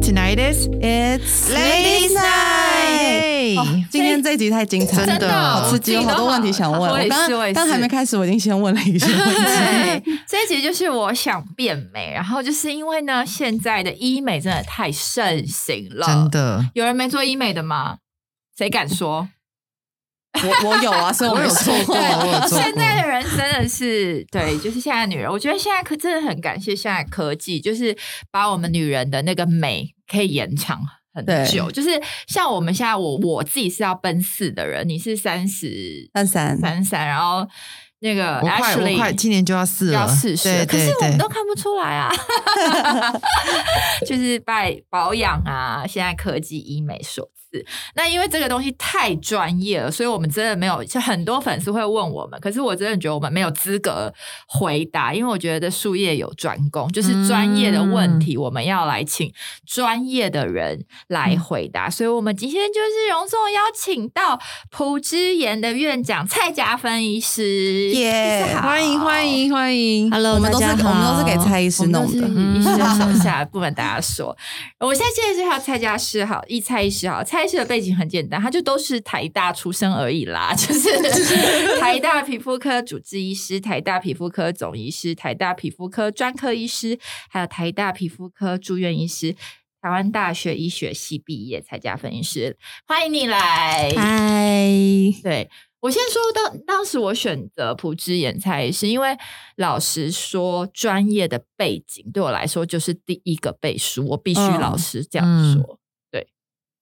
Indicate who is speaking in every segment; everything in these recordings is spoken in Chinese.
Speaker 1: Tonight is
Speaker 2: It's
Speaker 1: Ladies' Night
Speaker 2: 哦今天这一集太精彩了，
Speaker 1: 真的
Speaker 2: 好刺激，有好多问题想问。
Speaker 3: 我
Speaker 2: 刚刚刚还没开始，我已经先问了一些问题。
Speaker 3: 对，这一集就是我想变美，然后就是因为呢，现在的医美真的太盛行了，
Speaker 1: 真。的，
Speaker 3: 有人没做医美的吗？谁敢说？
Speaker 2: 我我有啊，所以
Speaker 1: 我有
Speaker 2: 没说
Speaker 1: 做过。
Speaker 3: 现在的人真的是对，就是现在女人，我觉得现在可真的很感谢现在科技，就是把我们女人的那个美可以延长很久。就是像我们现在，我我自己是要奔四的人，你是三十
Speaker 2: 三三
Speaker 3: 三三，然后那个
Speaker 1: 我快，我
Speaker 3: Ashley
Speaker 1: 快，今年就要四了，
Speaker 3: 要四十可是我们都看不出来啊，就是拜保养啊，现在科技医美所赐。那因为这个东西太专业了，所以我们真的没有，就很多粉丝会问我们，可是我真的觉得我们没有资格回答，因为我觉得术业有专攻，就是专业的问题，我们要来请专业的人来回答。所以，我们今天就是隆重邀请到普之研的院长蔡家芬医师，
Speaker 2: 耶
Speaker 1: 欢迎欢迎欢迎
Speaker 4: Hello，
Speaker 2: 我们都是
Speaker 4: 大家
Speaker 2: 我们都是给蔡医师
Speaker 3: 我们都是
Speaker 2: 弄的。
Speaker 3: 医师的手下，不瞒大家说。我现在介绍蔡家师好，一蔡医师好。蔡医师的背景很简单，他就都是台大出身而已啦，就是 台大皮肤科主治医师、台大皮肤科总医师、台大皮肤科专科医师，还有台大皮肤科住院医师。台湾大学医学系毕业，蔡家芬医师，欢迎你来。
Speaker 4: 嗨，
Speaker 3: 对我先说，当当时我选择普之眼菜，是因为老实说，专业的背景对我来说就是第一个背书，我必须
Speaker 2: 嗯
Speaker 3: 老实这样说。对，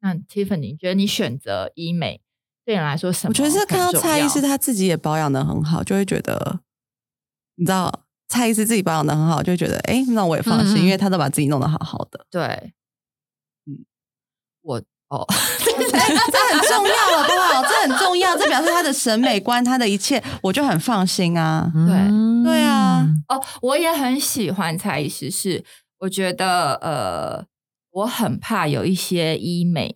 Speaker 3: 那 Tiffany，你觉得你选择医美对你来说什么？
Speaker 2: 我觉得是看到蔡医师
Speaker 3: 他
Speaker 2: 他自己也保养的很好，就会觉得，你知道蔡医师自己保养的很好，就会觉得，哎，那我也放心，因为他都把自己弄得好好的。
Speaker 3: 对，
Speaker 2: 嗯
Speaker 3: 我哦，
Speaker 2: 这很重要，好不好？这很重要，这表示他的审美观，他的一切，我就很放心啊。
Speaker 1: 对
Speaker 2: 对啊，
Speaker 3: 哦，我也很喜欢蔡医师，是我觉得呃，我很怕有一些医美，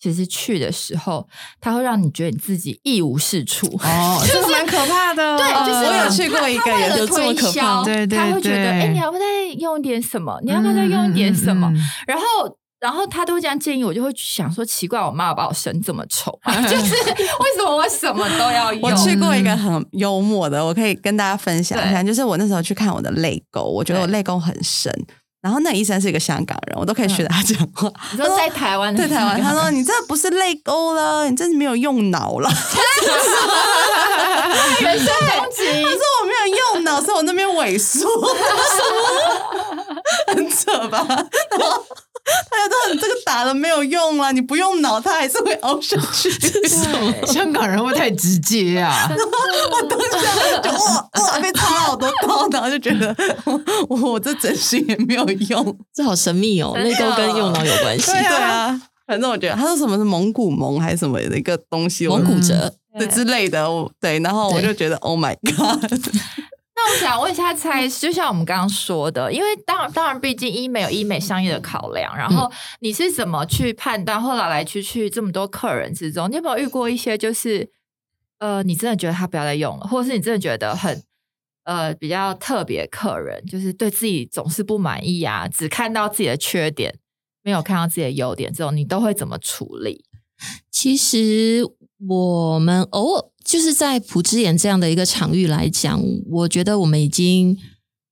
Speaker 3: 其实去的时候，它会让你觉得你自己一无是处。
Speaker 1: 哦，这个蛮可怕的。
Speaker 3: 对，就是
Speaker 2: 我有去过一个
Speaker 3: 他为了
Speaker 2: 有这么可
Speaker 3: 推销
Speaker 2: 怕
Speaker 1: 对对
Speaker 3: 他会觉得，
Speaker 1: 对
Speaker 3: 哎，你要不要再用一点什么？你要不要再用一点什么？
Speaker 1: 嗯？嗯嗯嗯
Speaker 3: 然后。然后他都会这样建议我，就会想说奇怪，我妈把我生这么丑，就是 为什么我什么都要用？
Speaker 2: 我去过一个很幽默的，我可以跟大家分享一下，就是我那时候去看我的泪沟，我觉得我泪沟很深。然后那医生是一个香港人，我都可以学他讲话。
Speaker 3: 你说在台湾的
Speaker 2: 在台湾，他说你这不是泪沟了，你这是没有用脑了。
Speaker 3: 人身攻击，
Speaker 2: 他说我没有用脑，所以我那边萎缩，很扯吧？然后大家都很这个打了没有用啊，你不用脑，他还是会凹下去。
Speaker 1: 香港人会太直接啊？
Speaker 2: 我当下就哇哇后就觉得 我我这整形也没有用。
Speaker 4: 这好神秘哦，
Speaker 3: 真的
Speaker 4: 泪沟跟右脑有关系。
Speaker 2: 对啊，反正我觉得他说什么是蒙古蒙还是什么的一个东西，
Speaker 4: 蒙古折，
Speaker 2: 对之类的，我对，然后我就觉得 Oh my God，
Speaker 3: 那我想问一下蔡医师，就像我们刚刚说的，因为当然当然，毕竟医美有医美商业的考量，然后你是怎么去判断？后来来去去这么多客人之中，你有没有遇过一些就是呃，你真的觉得他不要再用了，或者是你真的觉得很呃比较特别客人，就是对自己总是不满意啊，只看到自己的缺点，没有看到自己的优点，这种你都会怎么处理？
Speaker 4: 其实我们偶尔就是在普之眼这样的一个场域来讲，我觉得我们已经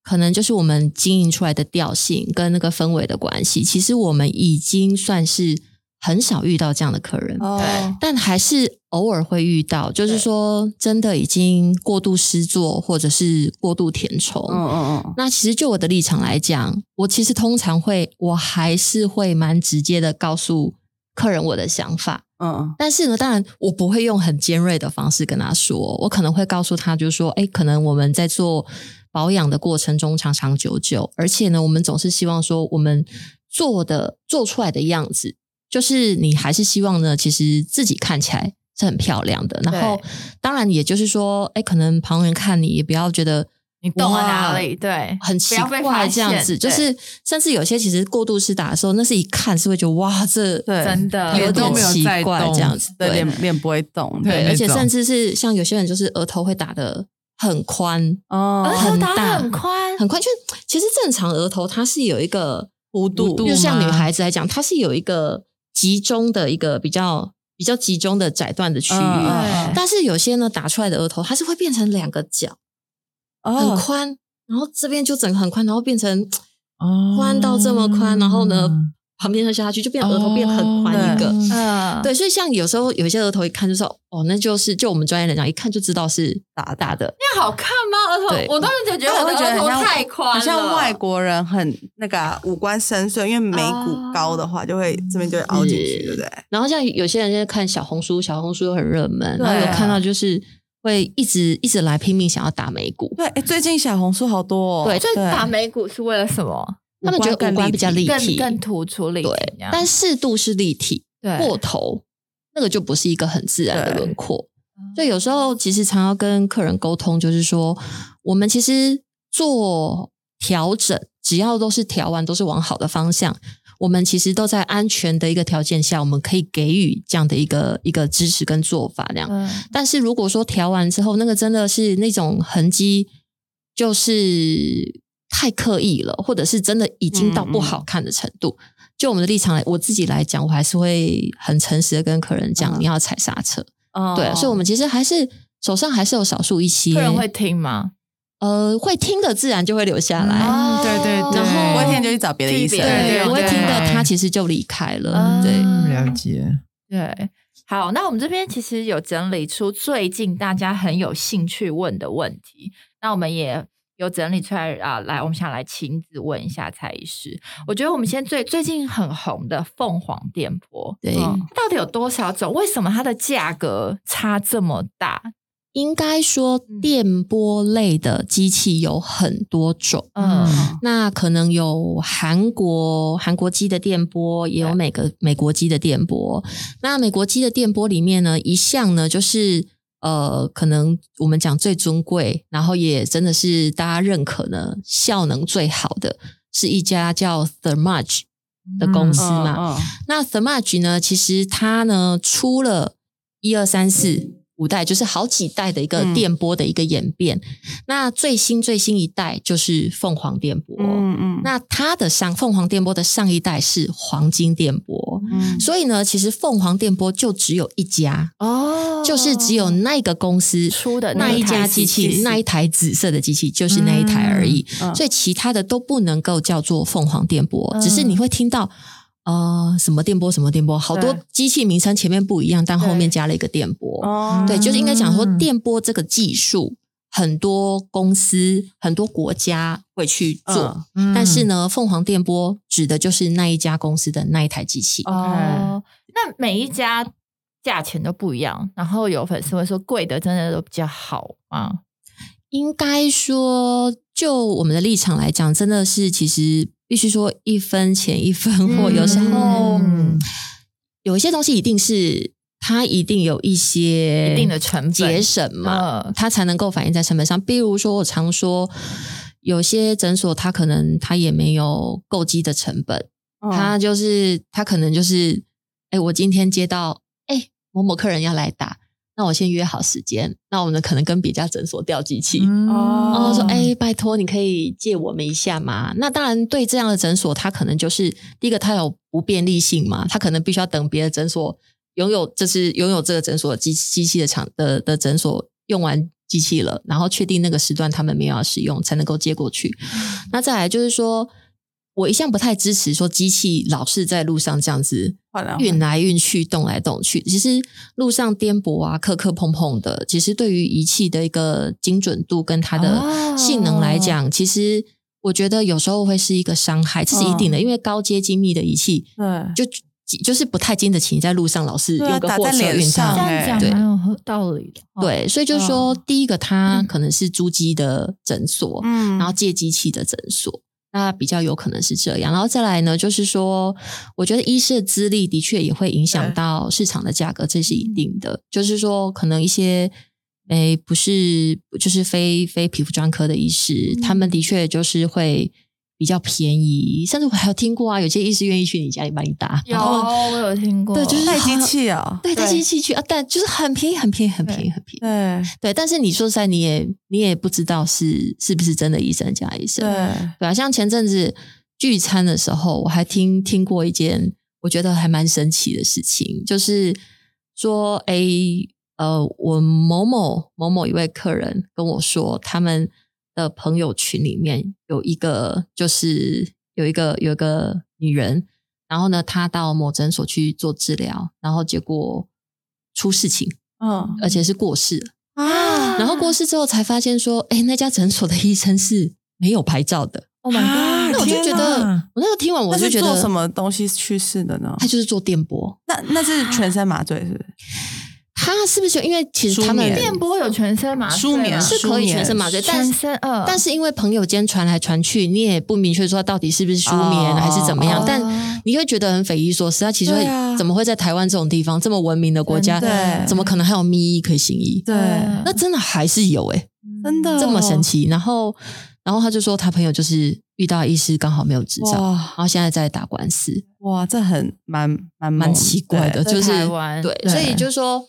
Speaker 4: 可能就是我们经营出来的调性跟那个氛围的关系，其实我们已经算是很少遇到这样的客人。
Speaker 2: 哦，
Speaker 4: 但还是偶尔会遇到，就是说真的已经过度失作或者是过度填充。
Speaker 2: 嗯嗯嗯，
Speaker 4: 那其实就我的立场来讲，我其实通常会，我还是会蛮直接的告诉客人我的想法。
Speaker 2: 嗯
Speaker 4: 但是呢，当然我不会用很尖锐的方式跟他说，我可能会告诉他，就是说，哎，可能我们在做保养的过程中长长久久，而且呢，我们总是希望说，我们做的做出来的样子，就是你还是希望呢，其实自己看起来是很漂亮的。然后，当然也就是说，哎，可能旁人看你也不要觉得
Speaker 3: 你动了哪里？对，
Speaker 4: 很奇怪这样子，就是甚至有些其实过度施打的时候，那是一看是会觉得哇，这
Speaker 2: 对
Speaker 3: 真的
Speaker 4: 有点奇怪这样子，
Speaker 2: 对，
Speaker 4: 对
Speaker 2: 脸脸不会动，
Speaker 4: 对，而且甚至是像有些人就是额头会打的很宽，
Speaker 2: 哦
Speaker 3: 额头打
Speaker 4: 很大
Speaker 3: 很宽，
Speaker 4: 很宽，就是其实正常额头它是有一个
Speaker 2: 弧度
Speaker 1: 度
Speaker 4: 就像女
Speaker 1: 吗
Speaker 4: 孩子来讲，它是有一个集中的一个比较比较集中的窄段的区域，但是有些呢打出来的额头，它是会变成两个角，很
Speaker 2: 哦，
Speaker 4: 宽，然后这边就整个很宽，然后变成
Speaker 1: 哦。
Speaker 4: 宽到这么宽，然后呢旁边再下去，就变额头变很宽一个。
Speaker 1: 哦
Speaker 3: 嗯，
Speaker 4: 对，所以像有时候有一些额头一看就说，哦，那就是就我们专业来讲，一看就知道是
Speaker 2: 打
Speaker 4: 打的。
Speaker 3: 那好看吗？额
Speaker 4: 对
Speaker 3: 头，我当时就觉得
Speaker 2: 我
Speaker 3: 额头太宽了，
Speaker 2: 很像外国人很那个啊五官深邃，因为眉骨高的话，就会这边就会凹进去，
Speaker 4: 是
Speaker 2: 对不对？
Speaker 4: 然后像有些人在看小红书，小红书又很热门，然后有看到就是会一直一直来拼命想要打眉骨，
Speaker 2: 对，哎，最近小红书好多哦，
Speaker 4: 对
Speaker 3: 所以打眉骨是为了什么？
Speaker 4: 他们觉得五官比较立
Speaker 3: 更
Speaker 4: 体，
Speaker 3: 更突出立体
Speaker 4: 对，但适度是立体，
Speaker 3: 对
Speaker 4: 过头那个就不是一个很自然的
Speaker 2: 对
Speaker 4: 轮廓。所以有时候其实常要跟客人沟通，就是说我们其实做调整，只要都是调完，都是往好的方向。我们其实都在安全的一个条件下，我们可以给予这样的一个一个支持跟做法，这样。
Speaker 3: 嗯
Speaker 4: 但是如果说调完之后，那个真的是那种痕迹，就是太刻意了，或者是真的已经到不好看的程度。就我们的立场来，我自己来讲，我还是会很诚实的跟客人讲，
Speaker 2: 嗯
Speaker 4: 你要踩刹车。
Speaker 2: 哦
Speaker 4: 对，所以我们其实还是手上还是有少数一些
Speaker 3: 客人会听吗？
Speaker 4: 呃会听的，自然就会留下来。
Speaker 1: 嗯对对对，
Speaker 4: 然后
Speaker 2: 不会听就去找别的医生，
Speaker 4: 不会听的，他其实就离开了。
Speaker 3: 嗯
Speaker 4: 对，
Speaker 1: 嗯了解。
Speaker 3: 对，好，那我们这边其实有整理出最近大家很有兴趣问的问题，那我们也有整理出来啊，来，我们想来亲自问一下蔡医师。我觉得我们先最最近很红的凤凰电波，
Speaker 4: 对
Speaker 3: 嗯到底有多少种？为什么它的价格差这么大？
Speaker 4: 应该说
Speaker 3: 嗯
Speaker 4: 电波类的机器有很多种。
Speaker 3: 嗯
Speaker 4: 那可能有韩国韩国机的电波，也有
Speaker 3: 对
Speaker 4: 美个美国机的电波。那美国机的电波里面呢，一项呢就是呃，可能我们讲最尊贵，然后也真的是大家认可呢，效能最好的是一家叫 Thermage 的公司嘛。那 Thermage 呢，其实它呢出了一二三四五代，就是好几代的一个
Speaker 2: 嗯。
Speaker 4: 电波的一个演变。那最新最新一代就是凤凰电波。
Speaker 2: 嗯嗯，
Speaker 4: 那它的上凤凰电波的上一代是黄金电波，
Speaker 2: 嗯。
Speaker 4: 所以呢，其实凤凰电波就只有一家，
Speaker 3: 哦。
Speaker 4: 就是只有那个公司
Speaker 3: 出的
Speaker 4: 那一家机器，那一台紫色的机器就是那一台而已，
Speaker 2: 嗯。
Speaker 4: 所以其他的都不能够叫做凤凰电波，
Speaker 3: 嗯。
Speaker 4: 只是你会听到。呃，什么电波，什么电波，好多
Speaker 2: 对
Speaker 4: 机器名称前面不一样，但后面加了一个电波。
Speaker 2: 哦
Speaker 4: 对，就是应该讲说
Speaker 1: 嗯
Speaker 4: 电波这个技术，很多公司、很多国家会去做，
Speaker 1: 嗯
Speaker 4: 但是呢，凤凰电波指的就是那一家公司的那一台机器。
Speaker 3: 哦，那每一家价钱都不一样，然后有粉丝会说贵的真的都比较好吗？
Speaker 4: 应该说，就我们的立场来讲，真的是其实必须说一分钱一分货。
Speaker 3: 嗯
Speaker 4: 有时候、
Speaker 1: 嗯
Speaker 4: 有一些东西一定是它一定有一些
Speaker 3: 一定的成本
Speaker 4: 节省嘛，
Speaker 3: 嗯
Speaker 4: 它才能够反映在成本上。比如说，我常说，有些诊所它可能它也没有购机的成本，
Speaker 2: 嗯
Speaker 4: 他就是它可能就是，哎，我今天接到哎某某客人要来打，那我先约好时间，那我们可能跟别家诊所调机器。
Speaker 1: 嗯
Speaker 2: 哦
Speaker 4: 然后说，哎，拜托，你可以借我们一下吗？那当然，对这样的诊所，它可能就是第一个，它有不便利性嘛，它可能必须要等别的诊所拥有，就是拥有这个诊所机机器的厂的的诊所用完机器了，然后确定那个时段他们没有要使用，才能够接过去。那再来就是说，我一向不太支持说机器老是在路上这样子运来运去、动来动去。其实路上颠簸啊、磕磕碰碰的，其实对于仪器的一个精准度跟它的性能来讲，其实我觉得有时候会是一个伤害，这是一定的。因为高阶精密的仪器，
Speaker 2: 对
Speaker 4: 就就是不太经得起你在路上老是
Speaker 2: 对啊
Speaker 4: 用个货车运
Speaker 2: 上
Speaker 4: 它。
Speaker 3: 这样讲
Speaker 4: 对
Speaker 3: 蛮有道理的。哦，
Speaker 4: 对，所以就是说，
Speaker 3: 嗯
Speaker 4: 第一个它可能是租机的诊所，
Speaker 2: 嗯
Speaker 4: 然后借机器的诊所，那比较有可能是这样。然后再来呢，就是说，我觉得医师的资历的确也会影响到市场的价格，这是一定的。就是说，可能一些诶不是就是非非皮肤专科的医师，他们的确就是会。比较便宜，甚至我还有听过啊，有些医师愿意去你家里帮你打，
Speaker 3: 有
Speaker 4: 然后
Speaker 3: 我有听过，
Speaker 4: 对就是
Speaker 2: 带机器哦，
Speaker 4: 对带机器去啊，但就是很便宜，很便宜，很便宜，很便宜。
Speaker 2: 对。
Speaker 4: 对，但是你说实在，你也你也不知道是是不是真的医生加医生。
Speaker 2: 对。
Speaker 4: 对啊，像前阵子聚餐的时候，我还听听过一件我觉得还蛮神奇的事情，就是说，哎，呃，我某某某某一位客人跟我说，他们的朋友群里面有一个，就是有一个有一个女人，然后呢，她到某诊所去做治疗，然后结果出事情，
Speaker 2: 嗯
Speaker 4: 而且是过世了。
Speaker 2: 啊
Speaker 4: 然后过世之后才发现说，哎，那家诊所的医生是没有牌照的。
Speaker 3: Oh my
Speaker 1: 啊
Speaker 3: god！
Speaker 4: 那我就觉得，我那个听完我就是觉得
Speaker 2: 做什么东西去世的呢？
Speaker 4: 他就是做电波，
Speaker 2: 那那是全身麻醉是不是？
Speaker 4: 他是不是就因为其实他们
Speaker 3: 电波有全身麻醉吗？
Speaker 2: 舒眠
Speaker 4: 是可以全身麻醉，但
Speaker 3: 全
Speaker 4: 是
Speaker 3: 身呃，
Speaker 4: 但是因为朋友间传来传去，你也不明确说到底是不是舒眠
Speaker 2: 哦
Speaker 4: 还是怎么样，
Speaker 2: 哦。
Speaker 4: 但你会觉得很匪夷所思。他其实会
Speaker 2: 啊。
Speaker 4: 怎么会在台湾这种地方这么文明的国家，
Speaker 2: 对
Speaker 4: 怎么可能还有秘医可以行医？
Speaker 2: 对，
Speaker 3: 嗯
Speaker 4: 那真的还是有诶、
Speaker 2: 真的。
Speaker 4: 这么神
Speaker 2: 奇。
Speaker 4: 奇。然后，然后他就说他朋友就是遇到医师刚好没有执照，然后现在在打官司。
Speaker 2: 哇，这很蛮蛮
Speaker 4: 蛮奇怪的，就是对，
Speaker 2: 对。
Speaker 4: 所以就是说，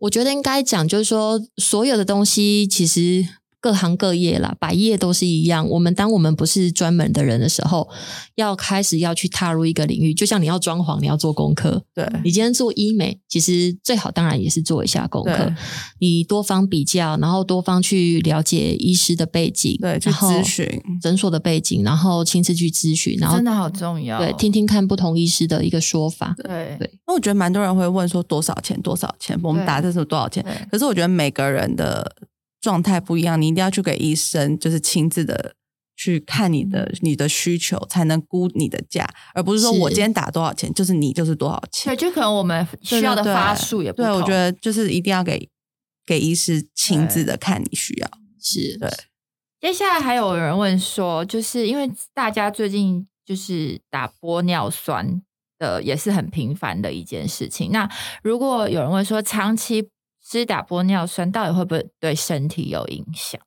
Speaker 4: 我觉得应该讲，就是说，所有的东西其实各行各业啦，百业都是一样。我们当我们不是专门的人的时候，要开始要去踏入一个领域，就像你要装潢，你要做功课。
Speaker 2: 对
Speaker 4: 你今天做医美，其实最好当然也是做一下功课，你多方比较，然后多方去了解医师的背景，
Speaker 2: 对去
Speaker 4: 然后
Speaker 2: 咨询
Speaker 4: 诊所的背景，然后亲自去咨询，然后
Speaker 3: 真的好重要。
Speaker 4: 对听听看不同医师的一个说法。
Speaker 3: 对
Speaker 4: 对
Speaker 2: 那我觉得蛮多人会问说多少钱多少钱，我们
Speaker 3: 对
Speaker 2: 打这是多少钱？可是我觉得每个人的状态不一样，你一定要去给医生就是亲自的去看你的你的需求，才能估你的价，而不是说我今天打多少钱就是你就是多少钱
Speaker 3: 对，。就可能我们需要的发数也不
Speaker 2: 对，
Speaker 3: 同。
Speaker 2: 我觉得就是一定要给给医师亲自的看你需要。
Speaker 4: 是，
Speaker 2: 对
Speaker 3: 接下来还有人问说，就是因为大家最近就是打玻尿酸的也是很频繁的一件事情。那如果有人问说，长期吃打玻尿酸到底会不会对身体有影响？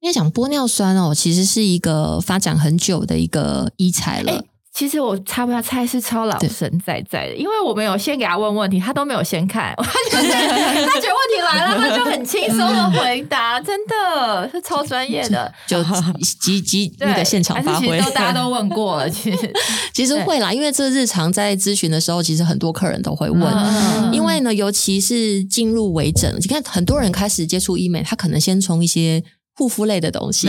Speaker 4: 因为讲玻尿酸哦，其实是一个发展很久的一个医材了。
Speaker 3: 哎其实我插不下菜是超老神在在的，因为我们有先给他问问题，他都没有先看，他觉得他觉得问题来了，他就很轻松的回答，真的是超专业的。
Speaker 4: 就集集
Speaker 3: 对
Speaker 4: 那个现场发挥。
Speaker 3: 其实，都大家都问过了，其实。
Speaker 4: 其实会啦，因为这日常在咨询的时候，其实很多客人都会问。
Speaker 3: 嗯。
Speaker 4: 因为呢，尤其是进入微整，你看很多人开始接触医美，他可能先从一些护肤类的东西，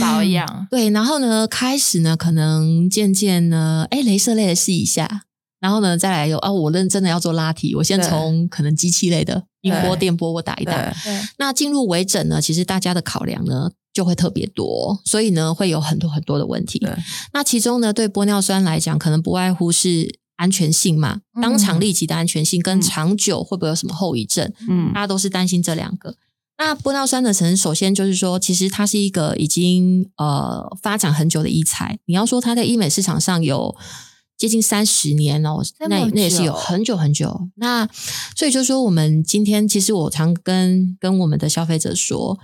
Speaker 3: 保养，
Speaker 4: 对，然后呢，开始呢，可能渐渐呢，哎，镭射类的试一下，然后呢，再来有啊，我认真的要做拉提，我先
Speaker 2: 对。
Speaker 4: 从可能机器类的音波、
Speaker 2: 对
Speaker 4: 电波我打一打。那进入微整呢，其实大家的考量呢就会特别多，所以呢会有很多很多的问题。那其中呢，对玻尿酸来讲，可能不外乎是安全性嘛，
Speaker 3: 嗯。
Speaker 4: 当场立即的安全性跟
Speaker 2: 嗯。
Speaker 4: 长久会不会有什么后遗症，
Speaker 2: 嗯。
Speaker 4: 大家都是担心这两个。那玻尿酸的成首先就是说，其实它是一个已经呃发展很久的医材。你要说它在医美市场上有接近三十年哦，那那也是有很久很久。那所以就说，我们今天其实我常跟跟我们的消费者说，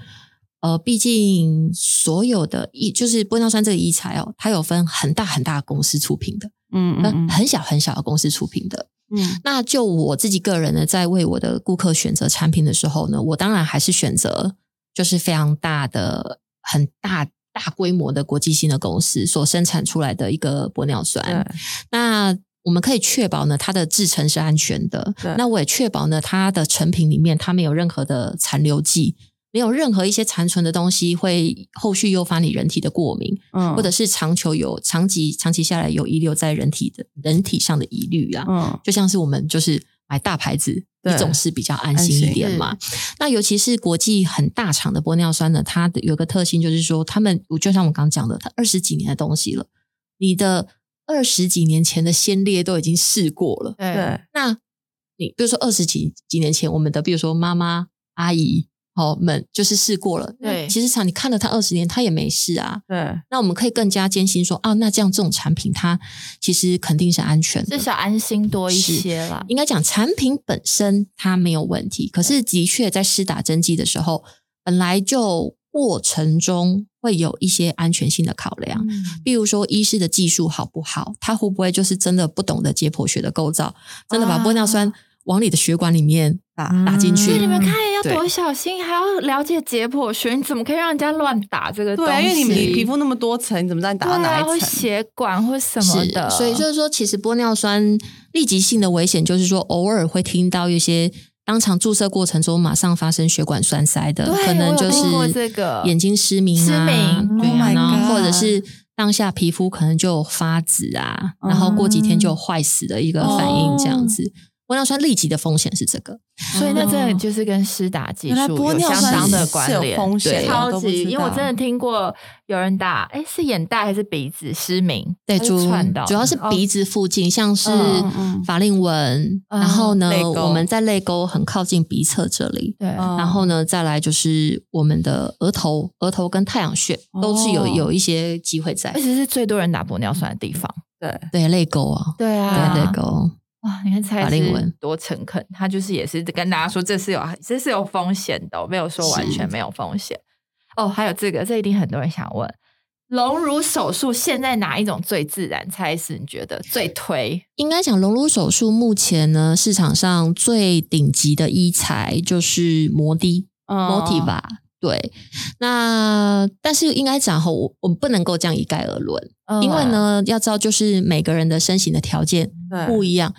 Speaker 4: 呃，毕竟所有的医就是玻尿酸这个医材哦，它有分很大很大的公司出品的，跟
Speaker 2: 嗯嗯
Speaker 4: 很小很小的公司出品的。
Speaker 2: 嗯
Speaker 4: 那就我自己个人呢，在为我的顾客选择产品的时候呢，我当然还是选择就是非常大的、很大大规模的国际性的公司所生产出来的一个玻尿酸。那我们可以确保呢，它的制成是安全的。那我也确保呢，它的成品里面它没有任何的残留剂，没有任何一些残存的东西会后续诱发你人体的过敏，
Speaker 2: 嗯
Speaker 4: 或者是长久有长期长期下来有遗留在人体的人体上的疑虑啊。
Speaker 2: 嗯
Speaker 4: 就像是我们就是买大牌子，
Speaker 2: 对
Speaker 4: 你总是比较安心一点嘛。那尤其是国际很大厂的玻尿酸呢，它的有个特性就是说，他们我就像我刚刚讲的，它二十几年的东西了，你的二十几年前的先烈都已经试过了。
Speaker 3: 对
Speaker 2: 对
Speaker 4: 那你比如说二十几几年前，我们的比如说妈妈、阿姨。哦，们就是试过了，
Speaker 3: 对
Speaker 4: 其实厂你看了它二十年，它也没事啊。
Speaker 2: 对
Speaker 4: 那我们可以更加坚信说，啊，那这样这种产品它其实肯定是安全的，
Speaker 3: 至少安心多一些啦。
Speaker 4: 应该讲产品本身它没有问题，可是的确在施打针剂的时候，本来就过程中会有一些安全性的考量。
Speaker 3: 嗯
Speaker 4: 比如说，医师的技术好不好，他会不会就是真的不懂得解剖学的构造，真的把玻尿酸往你的血管里面
Speaker 2: 打
Speaker 4: 打进去。
Speaker 3: 所以你们看要多小心，还要了解解剖学，你怎么可以让人家乱打这个东西？
Speaker 2: 对啊，因为你你皮肤那么多层，你怎么知道你打到哪一层？
Speaker 3: 血管或什么的，
Speaker 4: 所以就是说，其实玻尿酸立即性的危险，就是说偶尔会听到一些当场注射过程中马上发生血管栓塞的，可能就是
Speaker 3: 这个。
Speaker 4: 眼睛失明、啊，
Speaker 3: 失明
Speaker 4: 对
Speaker 2: Oh
Speaker 4: 啊然后或者是当下皮肤可能就发紫啊，然后过几天就坏死的一个反应，这样子。玻尿酸立即的风险是这个，
Speaker 3: 所以那真的就是跟施打技术有
Speaker 2: 玻尿酸
Speaker 3: 相当的关联，超级，因为我真的听过有人打，哎，是眼袋还是鼻子失明？
Speaker 4: 对主
Speaker 3: 串到，
Speaker 4: 主要是
Speaker 3: 哦
Speaker 4: 鼻子附近，像是法令纹，
Speaker 3: 嗯
Speaker 4: 然后呢我们在泪沟很靠近鼻侧这里，
Speaker 3: 对，
Speaker 2: 嗯
Speaker 4: 然后呢，再来就是我们的额头，额头跟太阳穴都是有
Speaker 2: 哦
Speaker 4: 有一些机会在
Speaker 3: 而。且是最多人打玻尿酸的地方。
Speaker 2: 对，
Speaker 4: 对，泪沟啊，
Speaker 3: 对啊，
Speaker 4: 对泪沟，
Speaker 3: 哇，你看蔡司多诚恳，他就是也是跟大家说这是有这是有风险的哦、没有说完全没有风险。哦，还有这个，这一定很多人想问，隆乳手术现在哪一种最自然？蔡司你觉得最推？
Speaker 4: 应该讲隆乳手术目前呢，市场上最顶级的医材就是摩的
Speaker 2: 嗯
Speaker 4: Motiva。对，那但是应该讲吼，我我们不能够这样一概而论，因为呢，要知道就是每个人的身形的条件不一样，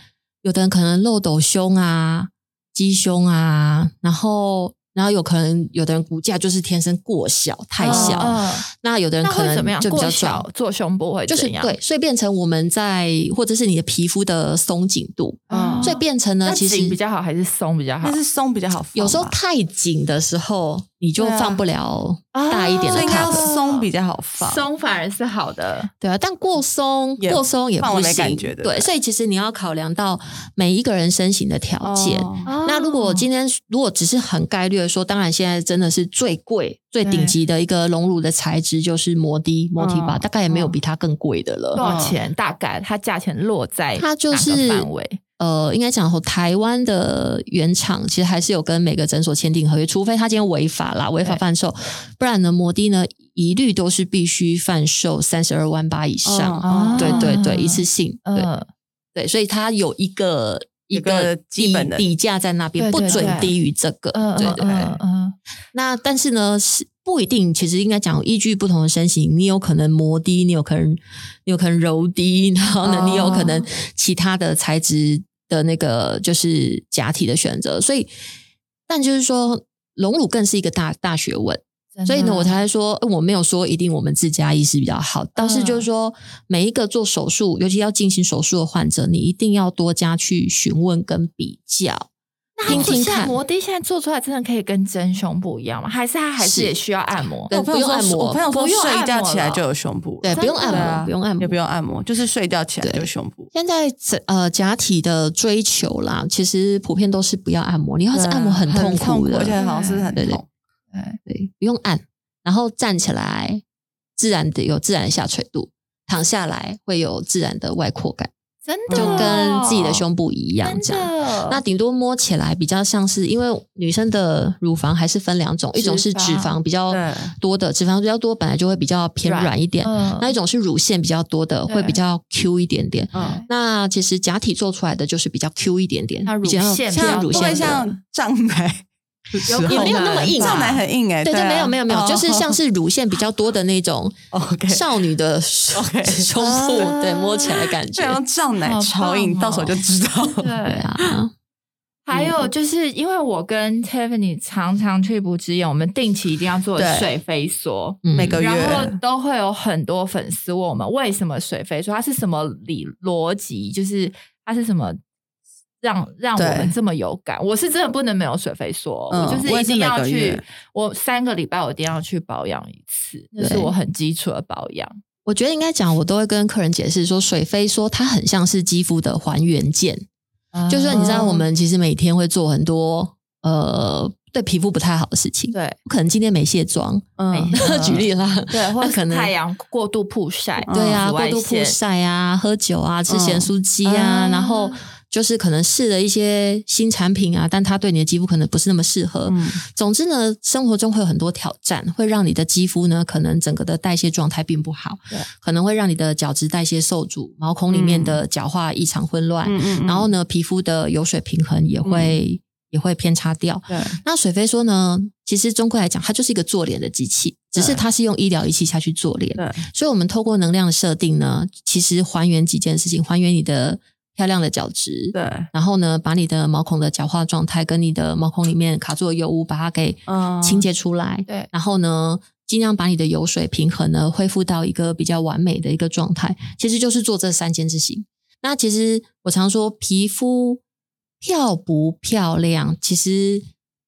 Speaker 4: 有的人可能漏斗胸啊、鸡胸啊，然后然后有可能有的人骨架就是天生过小、太小，
Speaker 3: 嗯
Speaker 4: 那有的人可
Speaker 3: 那会怎么样？
Speaker 4: 能就比较
Speaker 3: 过小。做胸部会怎样？
Speaker 4: 就是对，所以变成我们在或者是你的皮肤的松紧度，
Speaker 3: 嗯，
Speaker 4: 所以变成呢，
Speaker 3: 那
Speaker 4: 其实
Speaker 3: 紧比较好还是松比较好
Speaker 2: 那？是松比较好，
Speaker 4: 有时候太紧的时候，你就放不了大一点的
Speaker 2: 所以应该要。松比较好放。
Speaker 3: 松反而是好的。
Speaker 4: 对啊，但过松过松也
Speaker 2: 放了没
Speaker 4: 不行，
Speaker 2: 感觉对
Speaker 4: 所以其实你要考量到每一个人身形的条件。
Speaker 2: 哦
Speaker 4: 那如果今
Speaker 3: 天
Speaker 4: 天如果只是很概率的说，当然现在真的是最贵、最顶级的一个隆乳的材质就是摩的、摩提吧，
Speaker 2: 嗯
Speaker 4: 大概也没有比它更贵的了。
Speaker 3: 多少钱？大概它价钱落在
Speaker 4: 它就是
Speaker 3: 范围？
Speaker 4: 呃，应该讲说，台湾的原厂其实还是有跟每个诊所签订合约，除非他今天违法啦，违法
Speaker 3: 对
Speaker 4: 贩售，不然呢，摩的呢一律都是必须贩售三十二万八以上。
Speaker 2: 嗯
Speaker 4: 对对对，一次性，对、
Speaker 3: 嗯，
Speaker 4: 对，所以它有一个一
Speaker 2: 个
Speaker 4: 个
Speaker 2: 基本的
Speaker 4: 底底价在那边，不准低于这个。对对对。
Speaker 3: 嗯嗯，
Speaker 4: 那但是呢，是不一定。其实应该讲，依据不同的身形，你有可能磨低，你有可能你有可能柔低，然后呢，
Speaker 3: 哦
Speaker 4: 你有可能其他的材质的那个就是假体的选择。所以，但就是说，隆乳更是一个大大学问。所以呢，我才会说，呃我没有说一定我们自家医师比较好，倒是就是说，每一个做手术，尤其要进行手术的患者，你一定要多加去询问跟比较，听听
Speaker 3: 现在
Speaker 4: 看。
Speaker 3: 摩的现在做出来真的可以跟真胸部一样吗？还是它还是
Speaker 4: 是。
Speaker 3: 也需要按摩？
Speaker 4: 对
Speaker 2: 我朋友说
Speaker 4: 不用按摩
Speaker 2: 我朋友说
Speaker 3: 不用
Speaker 2: 睡一觉
Speaker 3: 按摩了
Speaker 2: 起来就有胸部。了，
Speaker 4: 对，不用按摩，
Speaker 2: 啊。
Speaker 4: 不用按摩，
Speaker 2: 也不用按摩，就是睡觉起来就有胸部。
Speaker 4: 现在呃假体的追求啦，其实普遍都是不要按摩，你要是按摩很痛
Speaker 2: 痛
Speaker 4: 苦的，
Speaker 2: 而且好像是很
Speaker 4: 对对。
Speaker 2: 痛。
Speaker 4: 对，不用按，然后站起来自然的有自然的下垂度，躺下来会有自然的外扩感，
Speaker 3: 真的
Speaker 4: 就跟自己的胸部一样这样。那顶多摸起来比较像是，因为女生的乳房还是分两种，一种是脂肪比较多的，脂肪比较多本来就会比较偏
Speaker 3: 软
Speaker 4: 软一点，
Speaker 3: 嗯
Speaker 4: 那一种是乳腺比较多的，
Speaker 3: 对
Speaker 4: 会比较 Q 一点点。
Speaker 2: 嗯，
Speaker 4: 那其实假体做出来的就是比较 Q 一点点，
Speaker 3: 它乳
Speaker 4: 比较
Speaker 3: 腺比
Speaker 4: 像
Speaker 3: 较多
Speaker 4: 乳腺
Speaker 2: 像胀奶的时候，
Speaker 3: 有
Speaker 4: 也没有那么硬啊。
Speaker 2: 胀奶很硬哎，
Speaker 4: 对对，
Speaker 2: 啊。
Speaker 4: 没有没有没有，
Speaker 2: 哦
Speaker 4: 就是像是乳腺比较多的那种
Speaker 2: OK
Speaker 4: 少女的
Speaker 2: OK
Speaker 4: 胸部，
Speaker 3: 啊。
Speaker 4: 对，摸起来的感觉。
Speaker 2: 对，。像胀奶
Speaker 3: 好
Speaker 2: 超硬，到手就知道。
Speaker 4: 对
Speaker 3: 对。
Speaker 4: 啊，
Speaker 3: 还有就是因为我跟 Tiffany 常常去不之眼，我们定期一定要做
Speaker 2: 对。
Speaker 3: 水飞梭。
Speaker 4: 嗯。
Speaker 2: 每个月。
Speaker 3: 然后都会有很多粉丝问我们为什么水飞梭，它是什么理逻辑，就是它是什么让让我
Speaker 2: 对
Speaker 3: 们这么有感。我是真的不能没有水飞说，
Speaker 2: 嗯
Speaker 3: 我就是一定要去我三个礼拜我一定要去保养一次，那是我很基础的保养。
Speaker 4: 我觉得应该讲，我都会跟客人解释说，水飞说它很像是肌肤的还原件，就是你知道，我们其实每天会做很多呃对皮肤不太好的事情，
Speaker 3: 对
Speaker 4: 可能今天没卸妆，
Speaker 2: 嗯，
Speaker 4: 举例啦，
Speaker 3: 对，或者
Speaker 4: 可能
Speaker 3: 太阳过度曝晒，
Speaker 2: 嗯
Speaker 4: 对啊，过度曝晒啊，喝酒啊，吃咸酥鸡啊，
Speaker 3: 嗯
Speaker 4: 然后就是可能试了一些新产品啊，但它对你的肌肤可能不是那么适合。
Speaker 2: 嗯
Speaker 4: 总之呢，生活中会有很多挑战，会让你的肌肤呢，可能整个的代谢状态并不好，可能会让你的角质代谢受阻，毛孔里面的角化异常混乱，然后呢，皮肤的油水平衡也会、也会偏差掉。
Speaker 2: 对，
Speaker 4: 那水飞说呢，其实终归来讲，它就是一个做脸的机器，只是它是用医疗仪器下去做脸。
Speaker 2: 对，
Speaker 4: 所以，我们透过能量的设定呢，其实还原几件事情，还原你的漂亮的角质，
Speaker 2: 对，
Speaker 4: 然后呢，把你的毛孔的角化状态跟你的毛孔里面卡住的油污，把它给
Speaker 2: 嗯
Speaker 4: 清洁出来。
Speaker 3: 对
Speaker 4: 然后呢，尽量把你的油水平衡呢恢复到一个比较完美的一个状态，其实就是做这三件事情。那其实我常说，皮肤漂不漂亮，其实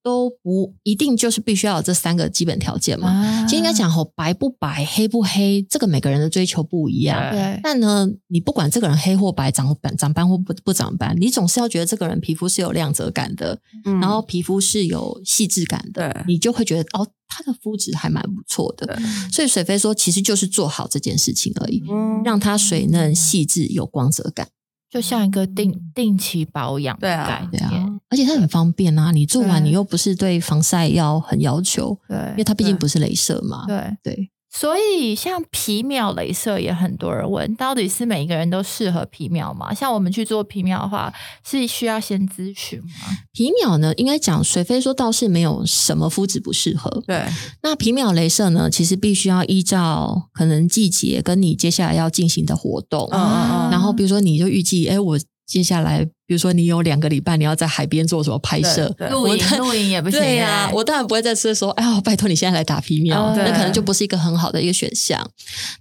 Speaker 4: 都不一定就是必须要有这三个基本条件嘛。
Speaker 3: 啊
Speaker 4: 其实应该讲吼，白不白，黑不黑，这个每个人的追求不一样。
Speaker 3: 对
Speaker 4: 但呢，你不管这个人黑或白，长斑长斑或不不长斑，你总是要觉得这个人皮肤是有亮泽感的，
Speaker 2: 嗯
Speaker 4: 然后皮肤是有细致感的，
Speaker 2: 对
Speaker 4: 你就会觉得哦，他的肤质还蛮不错的。
Speaker 2: 对
Speaker 4: 所以水飞说，其实就是做好这件事情而已，
Speaker 2: 嗯
Speaker 4: 让它水嫩、细致、有光泽感。
Speaker 3: 就像一个定定期保养的
Speaker 2: 对啊
Speaker 3: 概
Speaker 4: 对啊
Speaker 3: 念，，
Speaker 4: 而且它很方便啊，你做完你又不是对防晒要很要求，
Speaker 3: 对
Speaker 4: 因为它毕竟不是镭射嘛。
Speaker 3: 对。
Speaker 4: 对，
Speaker 3: 所以，像皮秒镭射也很多人问，到底是每一个人都适合皮秒吗？像我们去做皮秒的话，是需要先咨询吗？
Speaker 4: 皮秒呢，应该讲水飞说倒是没有什么肤质不适合，
Speaker 2: 对，
Speaker 4: 那皮秒镭射呢，其实必须要依照可能季节跟你接下来要进行的活动，
Speaker 2: 嗯嗯嗯
Speaker 4: 然后比如说你就预计，哎，我接下来比如说你有两个礼拜你要在海边做什么拍摄，
Speaker 3: 露营
Speaker 4: 我
Speaker 3: 露营也不行、
Speaker 4: 对呀、
Speaker 3: 欸
Speaker 4: 我当然不会在这说，哎呀，拜托你现在来打皮秒，
Speaker 3: 哦
Speaker 4: 那可能就不是一个很好的一个选项。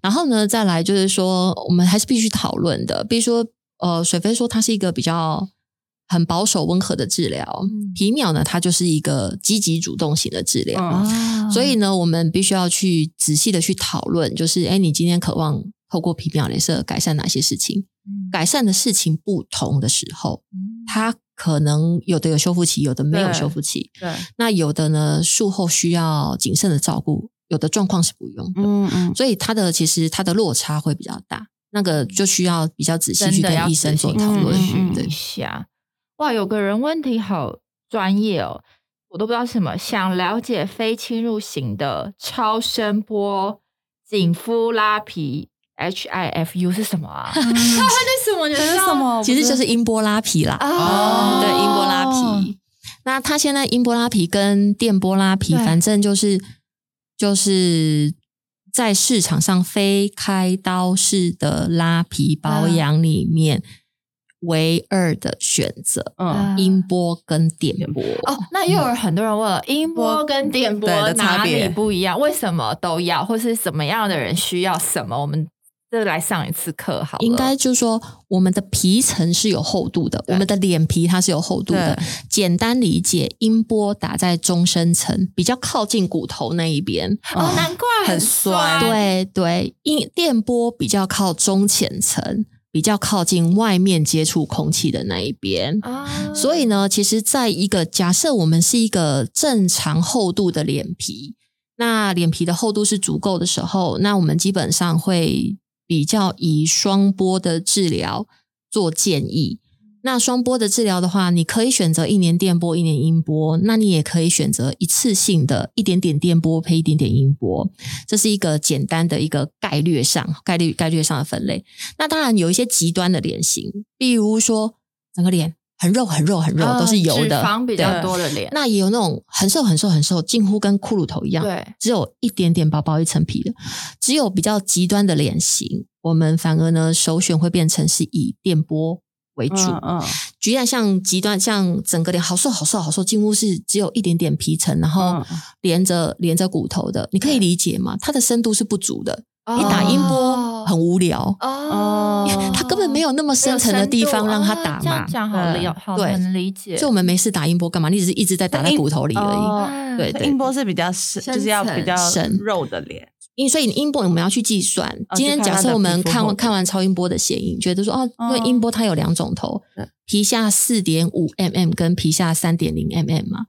Speaker 4: 然后呢，再来就是说，我们还是必须讨论的，比如说，呃，水飞说它是一个比较很保守温和的治疗，
Speaker 3: 嗯。
Speaker 4: 皮秒呢，它就是一个积极主动型的治疗。所以呢，我们必须要去仔细的去讨论，就是哎，你今天渴望透过皮秒镭射改善哪些事情？
Speaker 3: 嗯
Speaker 4: 改善的事情不同的时候，
Speaker 3: 嗯
Speaker 4: 它可能有的有修复期，有的没有修复期。
Speaker 2: 对，
Speaker 4: 那有的呢，术后需要谨慎的照顾，有的状况是不用的。
Speaker 2: 嗯嗯，
Speaker 4: 所以它的其实它的落差会比较大，那个就需要比较仔细去跟医生做讨论。
Speaker 2: 嗯嗯嗯
Speaker 4: 对
Speaker 3: 一，下。哇，有个人问题好专业哦，我都不知道是什么。想了解非侵入型的超声波紧肤拉皮 HIFU 是什么啊？它会那什么？你
Speaker 2: 这
Speaker 3: 知道
Speaker 2: 是什么？
Speaker 4: 其实就是音波拉皮啦。
Speaker 3: 哦
Speaker 4: 对，音波拉皮。那它现在音波拉皮跟电波拉皮，反正就是就是在市场上非开刀式的拉皮保养里面唯二的选择，
Speaker 2: 嗯，
Speaker 4: 音波跟电波。
Speaker 3: 哦，那又有很多人问了，音波跟电波
Speaker 2: 的差
Speaker 3: 哪里
Speaker 2: 别
Speaker 3: 不一样？为什么都要，或是什么样的人需要什么？我们这来上一次课好了。
Speaker 4: 应该就是说，我们的皮层是有厚度的，我们的脸皮它是有厚度的。简单理解，音波打在中深层，比较靠近骨头那一边。
Speaker 3: 哦，难怪
Speaker 2: 很
Speaker 3: 酸。
Speaker 2: 酸
Speaker 4: 对对，音电波比较靠中浅层，比较靠近外面接触空气的那一边。
Speaker 3: 啊，
Speaker 4: 所以呢，其实在一个假设我们是一个正常厚度的脸皮，那脸皮的厚度是足够的时候，那我们基本上会比较以双波的治疗做建议。那双波的治疗的话，你可以选择一年电波，一年音波；那你也可以选择一次性的一点点电波配一点点音波。这是一个简单的一个概率上概率概率上的分类。那当然有一些极端的脸型，比如说整个脸很肉很肉很肉，
Speaker 3: 啊
Speaker 4: 都是油的，
Speaker 3: 脂肪比较多的脸。
Speaker 4: 那也有那种很瘦很瘦很瘦，近乎跟骷髅头一样，
Speaker 3: 对，
Speaker 4: 只有一点点薄薄一层皮的。只有比较极端的脸型，我们反而呢首选会变成是以电波为主。
Speaker 2: 嗯嗯
Speaker 4: 举例像极端，像整个脸好瘦好瘦好瘦，近乎是只有一点点皮层，然后
Speaker 2: 嗯
Speaker 4: 连着连着骨头的，你可以理解吗？它的深度是不足的。你打音波很无聊，
Speaker 3: 哦，
Speaker 4: 它根本没有那么深层的地方让它打嘛。
Speaker 3: 这样。讲好理
Speaker 2: 对。
Speaker 3: 好
Speaker 4: 对
Speaker 3: 能理解。
Speaker 4: 所以我们没事打音波干嘛？你只是一直在打在骨头里而已。对对。
Speaker 2: 音波是比较深，就是要比较
Speaker 4: 深
Speaker 2: 肉的脸，
Speaker 4: 因所以你音波我们要去计算。
Speaker 2: 哦
Speaker 4: 今天假设我们看完
Speaker 2: 看
Speaker 4: 完超音波的显影，觉得说哦，因为
Speaker 2: 哦
Speaker 4: 音波它有两种头，皮下四点五 mm 跟皮下三点零 mm 嘛，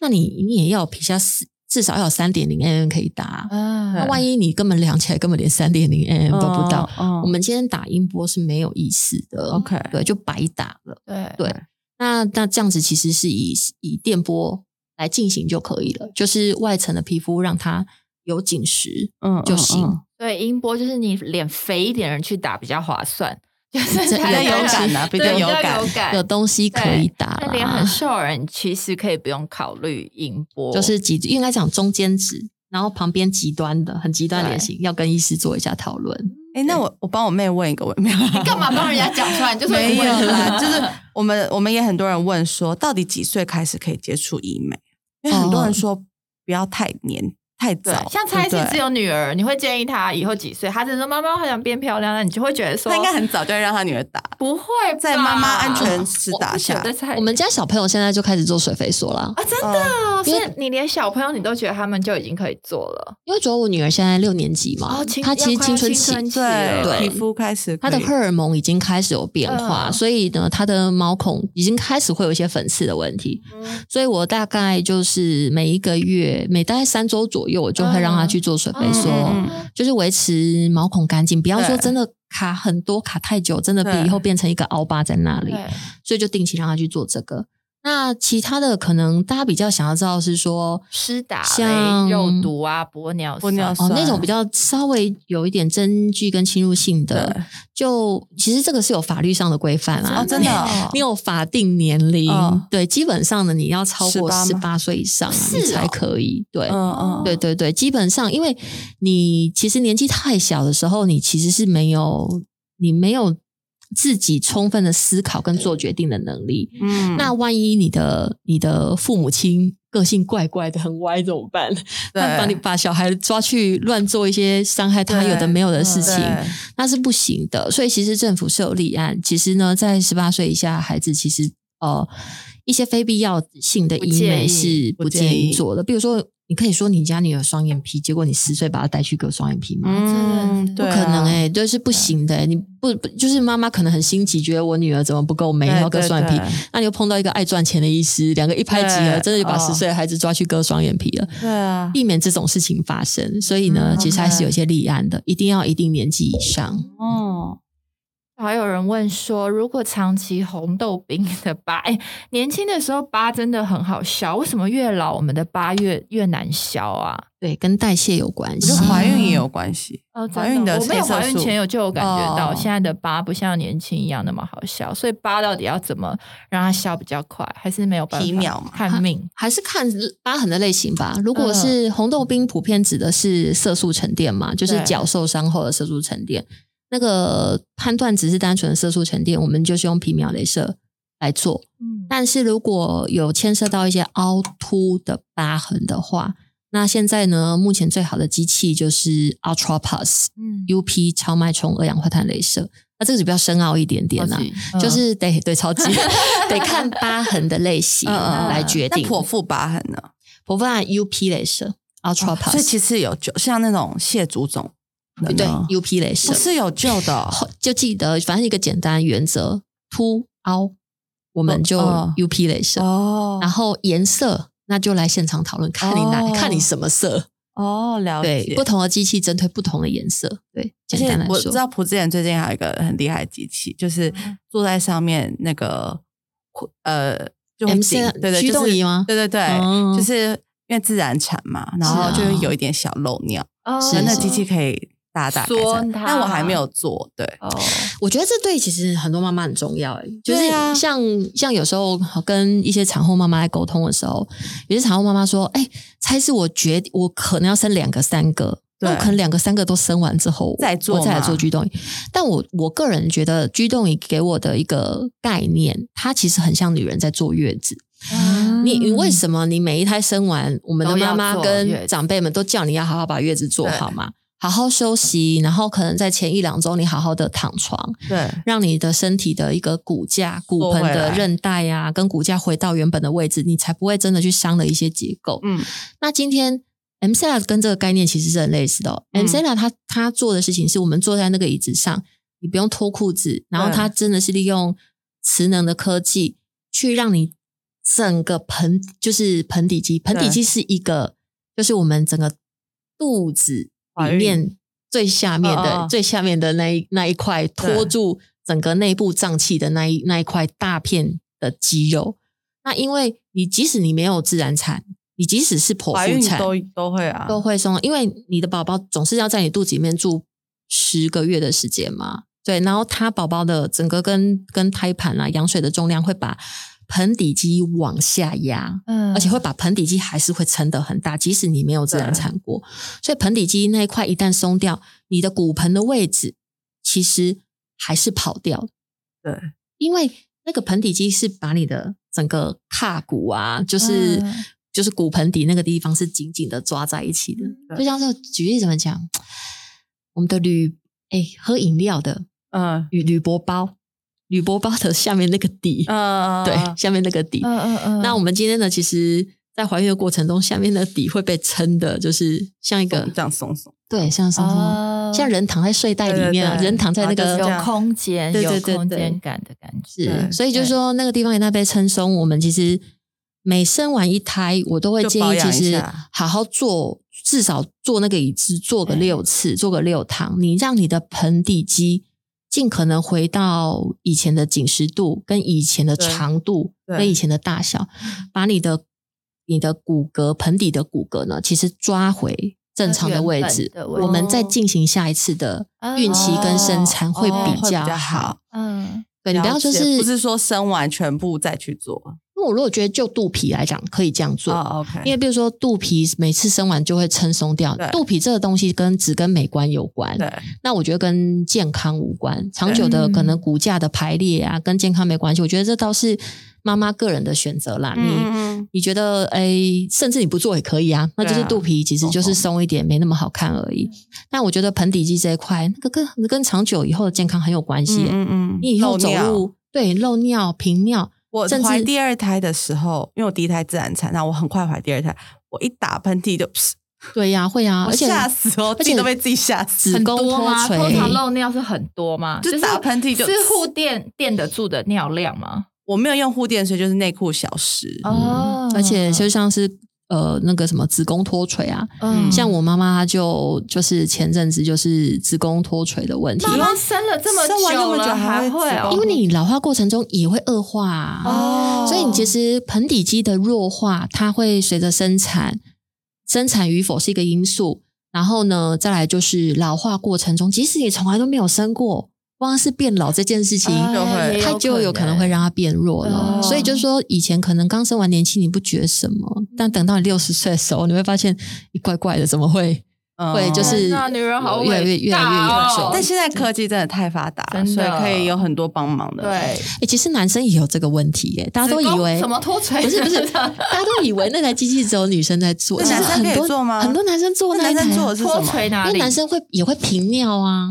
Speaker 4: 那你你也要皮下四至少要有三点零 mm 可以打。
Speaker 3: 啊
Speaker 4: 那万一你根本量起来根本连三点零 mm 都不到，
Speaker 2: 嗯
Speaker 4: 我们今天打音波是没有意思的。
Speaker 2: OK
Speaker 4: 对，就白打了。
Speaker 3: 对
Speaker 4: 对那那这样子其实是以以电波来进行就可以了，就是外层的皮肤让它有紧实
Speaker 2: 嗯
Speaker 4: 就行。
Speaker 3: 对，音波就是你脸肥一点的人去打比较划算，就 是
Speaker 4: 这
Speaker 3: 它的
Speaker 2: 比较有感啊比较有感
Speaker 3: 有感，
Speaker 4: 有东西可以打
Speaker 3: 那脸很
Speaker 4: 啦，
Speaker 3: 瘦的人其实可以不用考虑音波，
Speaker 4: 就是极应该讲中间值，然后旁边极端的很极端的脸型，要跟医师做一下讨论。
Speaker 2: 哎，那我我帮我妹问一个问题，
Speaker 3: 你干嘛 帮人家讲出来？你就是
Speaker 2: 没有啦，就是我们我们也很多人问说，到底几岁开始可以接触医美？因为很多人说不要太年太
Speaker 3: 对
Speaker 2: 早，，
Speaker 3: 像蔡
Speaker 2: 对不对？
Speaker 3: 是只有女儿，你会建议她以后几岁？她只是说妈妈好想变漂亮，那你就会觉得说
Speaker 2: 她应该很早就会让她女儿打，
Speaker 3: 不会
Speaker 2: 在妈妈安全时打下。
Speaker 4: 我们家小朋友现在就开始做水飞梭了，
Speaker 3: 啊，真的？哦，
Speaker 4: 因为
Speaker 3: 所以你连小朋友你都觉得他们就已经可以做了？
Speaker 4: 因为主要我女儿现在六年级嘛，
Speaker 3: 哦
Speaker 4: 她其实青春期
Speaker 2: 对，皮肤开始
Speaker 4: 她的荷尔蒙已经开始有变化，
Speaker 3: 嗯。
Speaker 4: 所以呢，她的毛孔已经开始会有一些粉刺的问题。所以我大概就是每一个月，每大概三周左右，我就会让他去做水飞梭，
Speaker 2: 嗯嗯
Speaker 4: 就是维持毛孔干净，不要说真的卡很多卡太久，真的以后变成一个凹疤在那里。所以就定期让他去做这个。那其他的可能大家比较想要知道是说，
Speaker 3: 施打
Speaker 4: 像
Speaker 3: 肉毒啊、玻尿酸
Speaker 2: 玻尿酸
Speaker 4: 哦，那种比较稍微有一点针具跟侵入性的，就其实这个是有法律上的规范啊。
Speaker 2: 哦真的哦
Speaker 4: 你有法定年龄，
Speaker 2: 嗯
Speaker 4: 对，基本上呢，你要超过
Speaker 2: 18吗
Speaker 4: 十八岁以上，你才
Speaker 3: 哦
Speaker 4: 可以。对，
Speaker 2: 嗯嗯，
Speaker 4: 对对对，基本上，因为你其实年纪太小的时候，你其实是没有你没有自己充分的思考跟做决定的能力。
Speaker 2: 嗯
Speaker 4: 那万一你的你的父母亲个性怪怪的很歪怎么办？那把你把小孩抓去乱做一些伤害他有的没有的事情，那是不行的。所以其实政府是有立案，其实呢，在十八岁以下孩子，其实呃一些非必要性的医美是不建
Speaker 2: 议
Speaker 4: 做的。比如说，你可以说你家女儿双眼皮，结果你十岁把她带去割双眼皮吗？
Speaker 2: 嗯，
Speaker 3: 不
Speaker 2: 对啊
Speaker 4: 不可能哎、就，是不行的、你不不就是妈妈可能很心急，觉得我女儿怎么不够美，
Speaker 2: 对
Speaker 4: 要割双眼皮那你又碰到一个爱赚钱的医师，两个一拍即合，真的就把
Speaker 2: 哦
Speaker 4: 十岁的孩子抓去割双眼皮了，
Speaker 2: 对啊，
Speaker 4: 避免这种事情发生。所以呢，
Speaker 2: 嗯
Speaker 4: 其实还是有一些立案的，一定要一定年纪以上。
Speaker 2: 哦，
Speaker 3: 还有人问说，如果长期红豆冰的疤，哎，年轻的时候疤真的很好消，为什么越老我们的疤越越难消啊？
Speaker 4: 对，跟代谢有关系
Speaker 2: 怀孕也有关系。
Speaker 3: 哦，
Speaker 2: 怀孕的
Speaker 3: 我没有怀孕前有就有感觉到，
Speaker 2: 哦
Speaker 3: 现在的疤不像年轻一样那么好消，所以疤到底要怎么让它消比较快，还是没有办法
Speaker 2: 皮秒嘛
Speaker 3: 看命？
Speaker 4: 还是看疤痕的类型吧。如果是红豆冰，普遍指的是色素沉淀嘛，就是
Speaker 3: 对
Speaker 4: 脚受伤后的色素沉淀。那个判断只是单纯的色素沉淀，我们就是用皮秒镭射来做。
Speaker 3: 嗯，
Speaker 4: 但是如果有牵涉到一些凹凸的疤痕的话，那现在呢，目前最好的机器就是 Ultra Pulse
Speaker 3: 嗯
Speaker 4: UP 超脉冲二氧化碳镭射。那这个就比较深奥一点点啦、
Speaker 3: 超级
Speaker 4: 就
Speaker 3: 嗯
Speaker 4: 是得对超级得看疤痕的类型来决定。
Speaker 2: 那剖腹疤痕呢？
Speaker 4: 剖腹按 UP 镭射 Ultra
Speaker 2: 哦
Speaker 4: Pulse，、
Speaker 2: 所以其实有就，像那种蟹足肿
Speaker 4: 对 UP 镭射、
Speaker 2: 哦是有救的。哦。
Speaker 4: 就记得反正一个简单原则，凸凹我们就
Speaker 2: 哦
Speaker 4: UP 镭射，
Speaker 2: 哦。
Speaker 4: 然后颜色那就来现场讨论，看你哪、
Speaker 2: 哦。
Speaker 4: 看你什么色，
Speaker 2: 哦，了
Speaker 4: 对，
Speaker 2: 解。
Speaker 4: 不同的机器针对不同的颜色，对，简单来说，
Speaker 2: 我知道朴志妍最近还有一个很厉害的机器，就是
Speaker 4: 嗯。
Speaker 2: 坐在上面那个呃，就会
Speaker 4: MC，
Speaker 2: 对对，
Speaker 4: 驱动仪吗
Speaker 2: 对对对，
Speaker 4: 哦
Speaker 2: 就是因为自然产嘛，然后就会有一点小漏尿，
Speaker 3: 哦
Speaker 2: 那那机器可以大大改善，
Speaker 3: 缩它
Speaker 2: 但我还没有做，对，
Speaker 3: 哦，
Speaker 4: 我觉得这对其实很多妈妈很重要，哎，就是像、像有时候跟一些产后妈妈在沟通的时候，有些产后妈妈说，哎，猜是我决定我可能要生两个三个。那我可能两个三个都生完之后
Speaker 2: 再做
Speaker 4: 我再来做居动仪。但我我个人觉得居动仪给我的一个概念，它其实很像女人在坐月子。你你为什么你每一胎生完，我们的妈妈跟长辈们都叫你要好好把月子做好嘛，好好休息，然后可能在前一两周你好好的躺床，
Speaker 2: 对，
Speaker 4: 让你的身体的一个骨架、骨盆的韧带呀、跟骨架回到原本的位置，你才不会真的去伤了一些结构。
Speaker 2: 嗯，
Speaker 4: 那今天 M C L 跟这个概念其实是很类似的、哦。
Speaker 2: 嗯。
Speaker 4: M C L 它它做的事情是我们坐在那个椅子上，你不用脱裤子，然后它真的是利用磁能的科技去让你整个盆就是盆底肌，盆底肌是一个就是我们整个肚子里面最下面的最下面的那一那一块拖住整个内部脏器的那一那一块大片的肌肉。那因为你即使你没有自然产，你即使是剖腹产，
Speaker 2: 都都会啊，
Speaker 4: 都会松，因为你的宝宝总是要在你肚子里面住十个月的时间嘛，对，然后他宝宝的整个跟跟胎盘啊羊水的重量会把盆底肌往下压，
Speaker 3: 嗯。
Speaker 4: 而且会把盆底肌还是会撑得很大，即使你没有自然产过。所以盆底肌那一块一旦松掉，你的骨盆的位置其实还是跑掉的，
Speaker 2: 对，
Speaker 4: 因为那个盆底肌是把你的整个胯骨啊，就是、
Speaker 3: 嗯。
Speaker 4: 就是骨盆底那个地方是紧紧的抓在一起的。
Speaker 2: 对。
Speaker 4: 就像是举例怎么讲，我们的铝哎喝饮料的
Speaker 2: 嗯。
Speaker 4: 铝铝箔包，铝箔包的下面那个底，
Speaker 2: 嗯，
Speaker 4: 对，下面那个底。
Speaker 3: 嗯嗯嗯，
Speaker 4: 那我们今天呢，其实，在怀孕的过程中，下面的底会被撑的，就是像一个
Speaker 2: 这样松松，
Speaker 4: 对，像松松，
Speaker 3: 哦。
Speaker 4: 像人躺在睡袋里面啊，
Speaker 2: 对对对。
Speaker 4: 人躺在那个
Speaker 2: 然后就是
Speaker 3: 有空间，
Speaker 4: 对对
Speaker 3: 有空间感的感觉。
Speaker 4: 是，所以就是说那个地方一旦被撑松，我们其实每生完一胎，我都会建议，其实好好做，至少做那个椅子做个六次，做个六趟，你让你的盆底肌尽可能回到以前的紧实度，跟以前的长度，跟以前的大小，把你的你的骨骼盆底的骨骼呢，其实抓回。正常的位置我们再进行下一次的孕期跟生产会
Speaker 2: 哦
Speaker 4: 比较好。
Speaker 3: 嗯，
Speaker 4: 对你不要就是
Speaker 2: 不是说生完全部再去做
Speaker 4: 因为我如果觉得就肚皮来讲，可以这样做，因为比如说肚皮每次生完就会撑松掉，肚皮这个东西跟只跟美观有关，
Speaker 2: 对
Speaker 4: 那我觉得跟健康无关，长久的
Speaker 3: 嗯
Speaker 4: 可能骨架的排列啊，跟健康没关系。我觉得这倒是妈妈个人的选择啦。你
Speaker 2: 嗯
Speaker 4: 你觉得诶，甚至你不做也可以啊，那就是肚皮其实就是松一点，没那么好看而
Speaker 2: 嗯
Speaker 4: 已。但我觉得盆底肌这一块，那个跟跟长久以后的健康很有关系耶。
Speaker 2: 嗯嗯，
Speaker 4: 你以后走路对漏尿、频尿，
Speaker 2: 我怀第二胎的时候，因为我第一胎自然产，那我很快怀第二胎，我一打喷嚏就，
Speaker 4: 对呀、会啊，
Speaker 2: 我
Speaker 4: 而且
Speaker 2: 吓死哦，
Speaker 4: 而且
Speaker 2: 自己都被自己吓死。
Speaker 3: 很多吗？通常漏尿是很多吗？
Speaker 2: 就是打喷嚏就是
Speaker 3: 护垫垫得住的尿量吗？
Speaker 2: 我没有用护垫，所以就是内裤小时。
Speaker 3: 哦
Speaker 4: 而且就像是呃那个什么子宫脱垂啊，
Speaker 3: 嗯。
Speaker 4: 像我妈妈她就就是前阵子就是子宫脱垂的问题，
Speaker 3: 妈妈生了这么
Speaker 2: 生完那么
Speaker 3: 久
Speaker 2: 还
Speaker 3: 还会
Speaker 4: 因为你老化过程中也会恶化、啊，
Speaker 3: 哦。
Speaker 4: 所以你其实盆底肌的弱化，它会随着生产，生产与否是一个因素。然后呢，再来就是老化过程中，即使你从来都没有生过，光是变老这件事情，
Speaker 3: 哎
Speaker 2: 就会
Speaker 4: 它就有可能会让它变弱了。
Speaker 3: 哦
Speaker 4: 所以就是说，以前可能刚生完年轻你不觉得什么，但等到你六十岁的时候，你会发现，你怪怪的，怎么会？
Speaker 2: 嗯
Speaker 4: 会就是
Speaker 3: 女人好
Speaker 4: 越来越越来越严重
Speaker 3: 哦
Speaker 2: 但现在科技真的太发达了，
Speaker 3: 真的
Speaker 2: 所以可以有很多帮忙的。
Speaker 3: 对，
Speaker 4: 哎、其实男生也有这个问题耶，大家都以为
Speaker 3: 什么脱垂？
Speaker 4: 不是不是，大家都以为那台机器只有女生在做，
Speaker 2: 男生可以
Speaker 4: 其实很多
Speaker 2: 做吗
Speaker 4: 很多男生做
Speaker 2: 男生做的是什
Speaker 3: 脱
Speaker 2: 么？
Speaker 4: 因为？男生会也会频尿啊，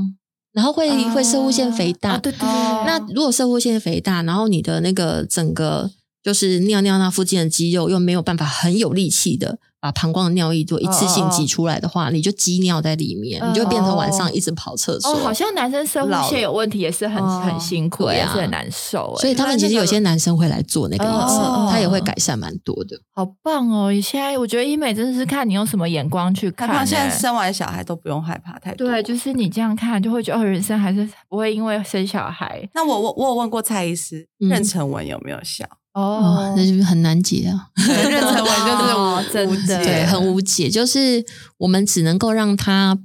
Speaker 4: 然后会、会射物腺肥大。
Speaker 3: 哦对对对，
Speaker 4: 那如果射物腺肥大，然后你的那个整个就是尿尿那附近的肌肉又没有办法很有力气的把膀胱的尿液做一次性挤出来的话，你就积尿在里面，
Speaker 3: 嗯
Speaker 4: 你就变成晚上一直跑厕所。
Speaker 3: 哦，好像男生生
Speaker 2: 老
Speaker 3: 物线有问题也是很
Speaker 2: 哦
Speaker 3: 很辛苦，
Speaker 4: 对啊
Speaker 3: 也是很难受。哎，
Speaker 4: 所以他们其实有些男生会来做那个医生，
Speaker 3: 哦
Speaker 4: 他也会改善蛮多的。
Speaker 3: 好棒哦！现在我觉得医美真的是看你用什么眼光去看欸。
Speaker 2: 害怕现在生完小孩都不用害怕太多。
Speaker 3: 对，就是你这样看，就会觉得哦，人生还是不会因为生小孩
Speaker 2: 那我我我有问过蔡医师，
Speaker 4: 嗯
Speaker 2: 妊娠纹有没有效？
Speaker 4: 哦，那就是很难解啊。
Speaker 2: 对妊娠纹就是
Speaker 3: 真的
Speaker 4: 对，很无解，就是我们只能够让它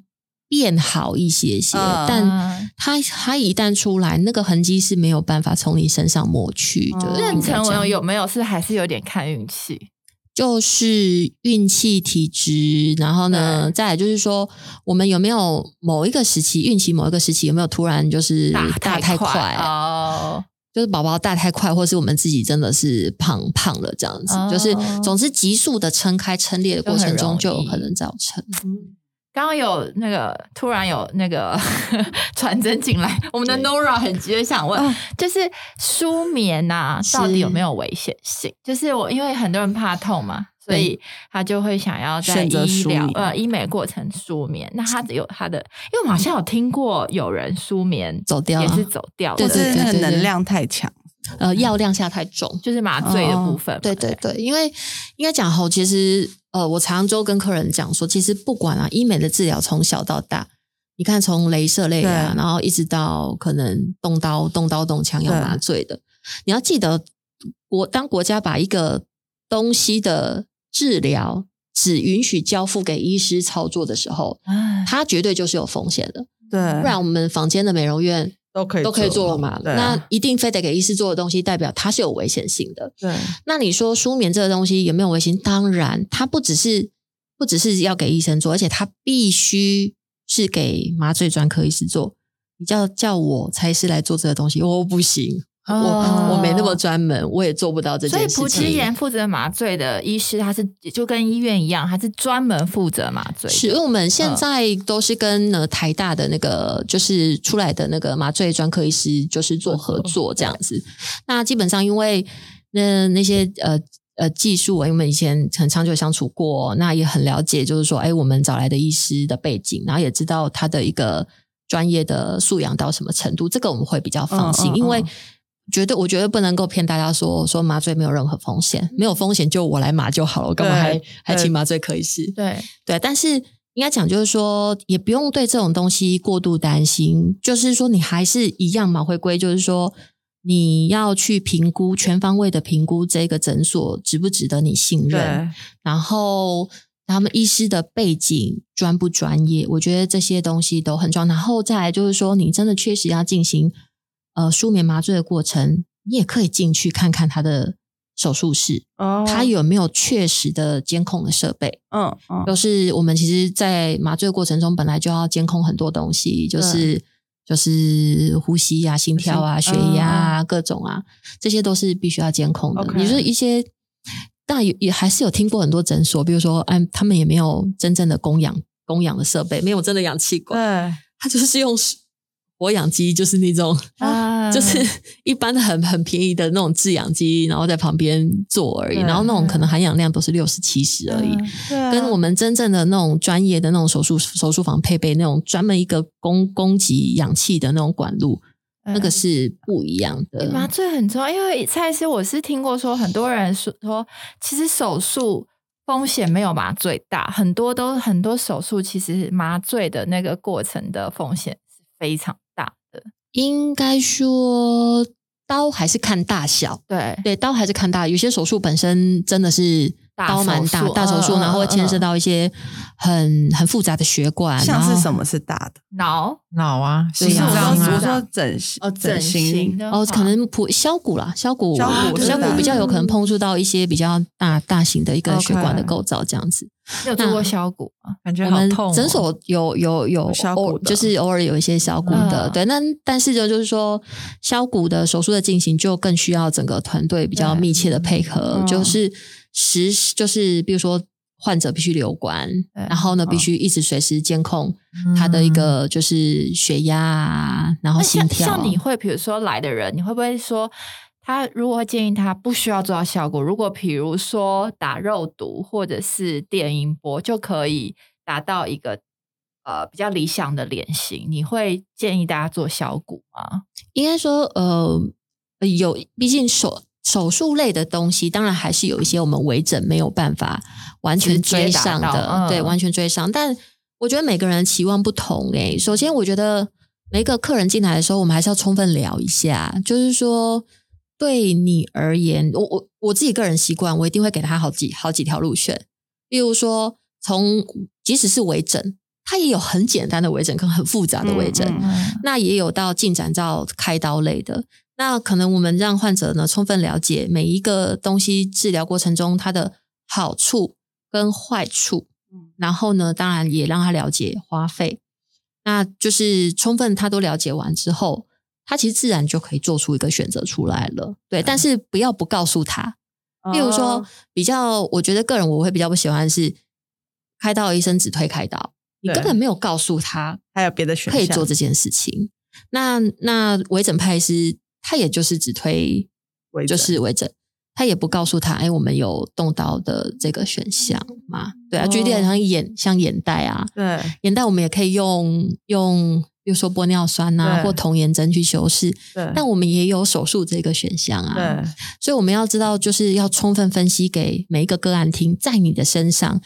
Speaker 4: 变好一些些，
Speaker 2: 嗯
Speaker 4: 但
Speaker 3: 嗯
Speaker 4: 它它一旦出来，那个痕迹是没有办法从你身上抹去的。
Speaker 2: 嗯
Speaker 3: 妊娠纹
Speaker 4: 有
Speaker 3: 有没有是还是有点看运气？
Speaker 4: 就是运气、体质，然后呢，再来就是说，我们有没有某一个时期孕期某一个时期有没有突然就是大太快，
Speaker 3: 哦，
Speaker 4: 就是宝宝大太快，或是我们自己真的是胖胖了这样子，
Speaker 3: 哦
Speaker 4: 就是总之急速的撑开撑裂的过程中，就有可能造成。
Speaker 3: 刚刚有那个突然有那个 传真进来，我们的 Nora 很急的想问，
Speaker 2: 哦
Speaker 3: 就是舒眠呐、
Speaker 4: 啊
Speaker 3: 到底有没有危险性？就是我因为很多人怕痛嘛，所以他就会想要在
Speaker 2: 选择
Speaker 3: 医疗
Speaker 2: 舒眠
Speaker 3: 呃医美过程舒眠。那他有他的，因为我们好像有听过有人舒眠
Speaker 4: 走掉啊
Speaker 3: 也是走掉的，
Speaker 2: 或是那个
Speaker 4: 对对对
Speaker 2: 能量太强。
Speaker 4: 呃，药量下太重，
Speaker 3: 就是麻醉的部分嘛、
Speaker 4: 对对。对，因为应该讲吼，其实呃，我常常就跟客人讲说，其实不管啊，医美的治疗从小到大，你看从镭射类啊，然后一直到可能动刀、动刀动枪要麻醉的，你要记得国当国家把一个东西的治疗只允许交付给医师操作的时候，
Speaker 3: 哎
Speaker 4: 它绝对就是有风险的。
Speaker 2: 对，
Speaker 4: 不然我们房间的美容院
Speaker 2: 都可以
Speaker 4: 都可以做了嘛？那一定非得给医师做的东西，代表它是有危险性的。
Speaker 2: 对
Speaker 4: 那你说舒眠这个东西有没有危险？当然，它不只是不只是要给医生做，而且它必须是给麻醉专科医师做。你叫叫我才是来做这个东西，我不行，
Speaker 3: 哦
Speaker 4: 我我没那么专门，我也做不到这
Speaker 3: 所以
Speaker 4: 件事情。
Speaker 3: 普奇炎负责麻醉的医师，他是就跟医院一样，他是专门负责麻醉的。
Speaker 4: 是因为我们
Speaker 3: 嗯
Speaker 4: 现在都是跟呃台大的那个就是出来的那个麻醉专科医师就是做合作这样子。那基本上因为那那些呃呃技术，我们以前很长久相处过，那也很了解，就是说，哎，我们找来的医师的背景，然后也知道他的一个专业的素养到什么程度，这个我们会比较放心，
Speaker 2: 嗯嗯
Speaker 4: 因为
Speaker 2: 嗯。
Speaker 4: 绝对，我觉得不能够骗大家说说麻醉没有任何风险，没有风险就我来麻就好了，我干嘛
Speaker 2: 对
Speaker 4: 还还请麻醉科医师？
Speaker 3: 对，
Speaker 4: 对，但是应该讲就是说，也不用对这种东西过度担心。就是说，你还是一样嘛，回归就是说，你要去评估全方位的评估这个诊所值不值得你信任，然后他们医师的背景专不专业，我觉得这些东西都很重要。然后再来就是说，你真的确实要进行呃舒眠麻醉的过程，你也可以进去看看他的手术室，
Speaker 2: 哦，
Speaker 4: 他有没有确实的监控的设备。
Speaker 2: 嗯嗯
Speaker 4: 就是我们其实，在麻醉过程中本来就要监控很多东西，就是就是呼吸啊、心跳啊、血压啊、各种啊，这些都是必须要监控的。你说一些，但也也还是有听过很多诊所，比如说，哎，他们也没有真正的供氧供氧的设备，没有真的氧气管，
Speaker 2: 对
Speaker 4: 他就是用活氧机，就是那种。
Speaker 3: 啊
Speaker 4: 就是一般的很很便宜的那种制氧机，然后在旁边做而已，然后那种可能含氧量都是六十七十而已。跟我们真正的那种专业的那种手术手术房配备那种专门一个供供给氧气的那种管路，那个是不一样的。
Speaker 3: 麻醉很重要，因为蔡医师我是听过说，很多人说说，其实手术风险没有麻醉大，很多都很多手术其实麻醉的那个过程的风险是非常。
Speaker 4: 应该说刀还是看大小，
Speaker 3: 对，
Speaker 4: 对，刀还是看大。有些手术本身真的是
Speaker 3: 大
Speaker 4: 刀蛮大大手术，然后会牵涉到一些很很复杂的血管，
Speaker 2: 像是什么是大的？
Speaker 3: 脑
Speaker 1: 脑啊，心脏
Speaker 2: 我说我
Speaker 1: 啊，
Speaker 2: 说整
Speaker 3: 哦整
Speaker 2: 形
Speaker 4: 哦，可能普削骨啦，削骨，
Speaker 2: 削
Speaker 3: 骨
Speaker 4: 削骨比较有可能
Speaker 3: 嗯
Speaker 4: 碰触到一些比较大大型的一个血管的构造，这样子。
Speaker 3: 你有做过削骨吗？
Speaker 1: 感觉
Speaker 4: 我们
Speaker 1: 好痛哦。
Speaker 4: 诊所有有有就是偶尔有一些削骨的，
Speaker 3: 嗯
Speaker 4: 对。那但是就就是说，削骨的手术的进行就更需要整个团队比较密切的配合，
Speaker 2: 嗯
Speaker 4: 就是实就是比如说患者必须留观，然后呢
Speaker 2: 嗯
Speaker 4: 必须一直随时监控他的一个就是血压啊，然后心跳啊。
Speaker 3: 像你会，比如说来的人，你会不会说，他如果会建议他不需要做到效果，如果比如说打肉毒或者是电音波就可以达到一个呃比较理想的脸型，你会建议大家做小骨吗？
Speaker 4: 应该说，呃，有，毕竟手手术类的东西，当然还是有一些我们微整没有办法完全追上的，
Speaker 3: 嗯
Speaker 4: 对，完全追上。但我觉得每个人期望不同诶、首先，我觉得每一个客人进来的时候，我们还是要充分聊一下，就是说。对你而言，我我我自己个人习惯，我一定会给他好几好几条路选。例如说，从即使是微整，它也有很简单的微整跟很复杂的微整。
Speaker 2: 嗯
Speaker 3: 嗯，
Speaker 4: 那也有到进展到开刀类的。那可能我们让患者呢充分了解每一个东西治疗过程中它的好处跟坏处，
Speaker 2: 嗯
Speaker 4: 然后呢，当然也让他了解花费。那就是充分他都了解完之后，他其实自然就可以做出一个选择出来了。对，但是不要不告诉他。例如说
Speaker 2: 哦，
Speaker 4: 比较我觉得个人我会比较不喜欢的是开刀医生只推开刀，你根本没有告诉他
Speaker 2: 还有别的选项
Speaker 4: 可以做这件事情。那那微整派是他也就是只推就是微整，他也不告诉他，哎，我们有动刀的这个选项嘛？对啊，
Speaker 2: 哦
Speaker 4: 举例来讲，眼像眼袋啊，
Speaker 2: 对
Speaker 4: 眼袋我们也可以用用，比如说玻尿酸啊，或童颜针去修饰，
Speaker 2: 对，
Speaker 4: 但我们也有手术这个选项啊。
Speaker 2: 对
Speaker 4: 所以我们要知道，就是要充分分析给每一个个案听，在你的身上，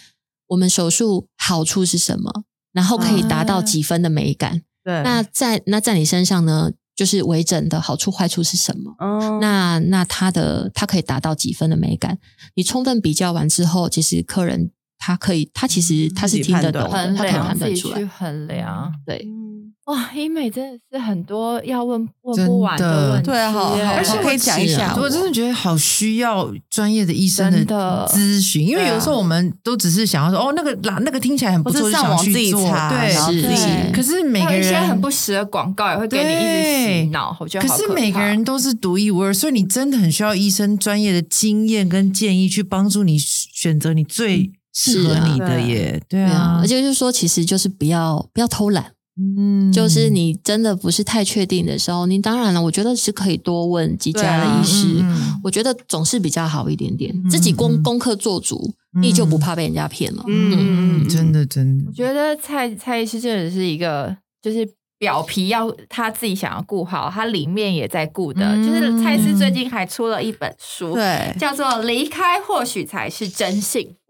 Speaker 4: 我们手术好处是什么，然后可以达到几分的美感。
Speaker 2: 对，
Speaker 4: 那在那在你身上呢，就是微整的好处坏处是什么？
Speaker 2: 哦
Speaker 4: 那那它的它可以达到几分的美感？你充分比较完之后，其实客人他可以，他其实他是听得懂的，他可以
Speaker 3: 量自己
Speaker 4: 判断出来。
Speaker 3: 去。衡量。
Speaker 4: 对，
Speaker 2: 嗯，
Speaker 3: 哇，医美真的是很多要问问不完
Speaker 1: 的
Speaker 3: 问题，
Speaker 2: 对啊好好
Speaker 1: 而且
Speaker 2: 可以讲一下
Speaker 1: 我真的觉得好需要专业的医生
Speaker 3: 的
Speaker 1: 咨询，因为有时候我们都只是想要说，哦，那个啦，那个听起来很不错，就想
Speaker 2: 上网自己
Speaker 1: 去做，
Speaker 2: 查，
Speaker 1: 对可是每
Speaker 3: 还有一些
Speaker 1: 个人
Speaker 3: 很不实的广告也会给你一直洗脑，我觉得
Speaker 1: 可是每个人都是独一无二，所以你真的很需要医生专业的经验跟建议去帮助你选择你最适合你的耶。对
Speaker 4: 对啊
Speaker 1: 啊，，
Speaker 4: 而且就是说，其实就是不要不要偷懒，
Speaker 1: 嗯
Speaker 4: 就是你真的不是太确定的时候，你当然了，我觉得是可以多问几家的医师，我觉得总是比较好一点点。
Speaker 1: 嗯
Speaker 4: 自己功
Speaker 1: 嗯
Speaker 4: 功课做足，
Speaker 1: 嗯
Speaker 4: 你就不怕被人家骗了。
Speaker 2: 嗯
Speaker 1: 真的真的
Speaker 3: 我，觉得蔡蔡医师真的是一个，就是表皮要他自己想要顾好，他里面也在顾的。
Speaker 1: 嗯
Speaker 3: 就是蔡医师最近还出了一本书，
Speaker 2: 对，
Speaker 3: 叫做《离开或许才是真幸福
Speaker 4: 嘿幸好
Speaker 3: 为什么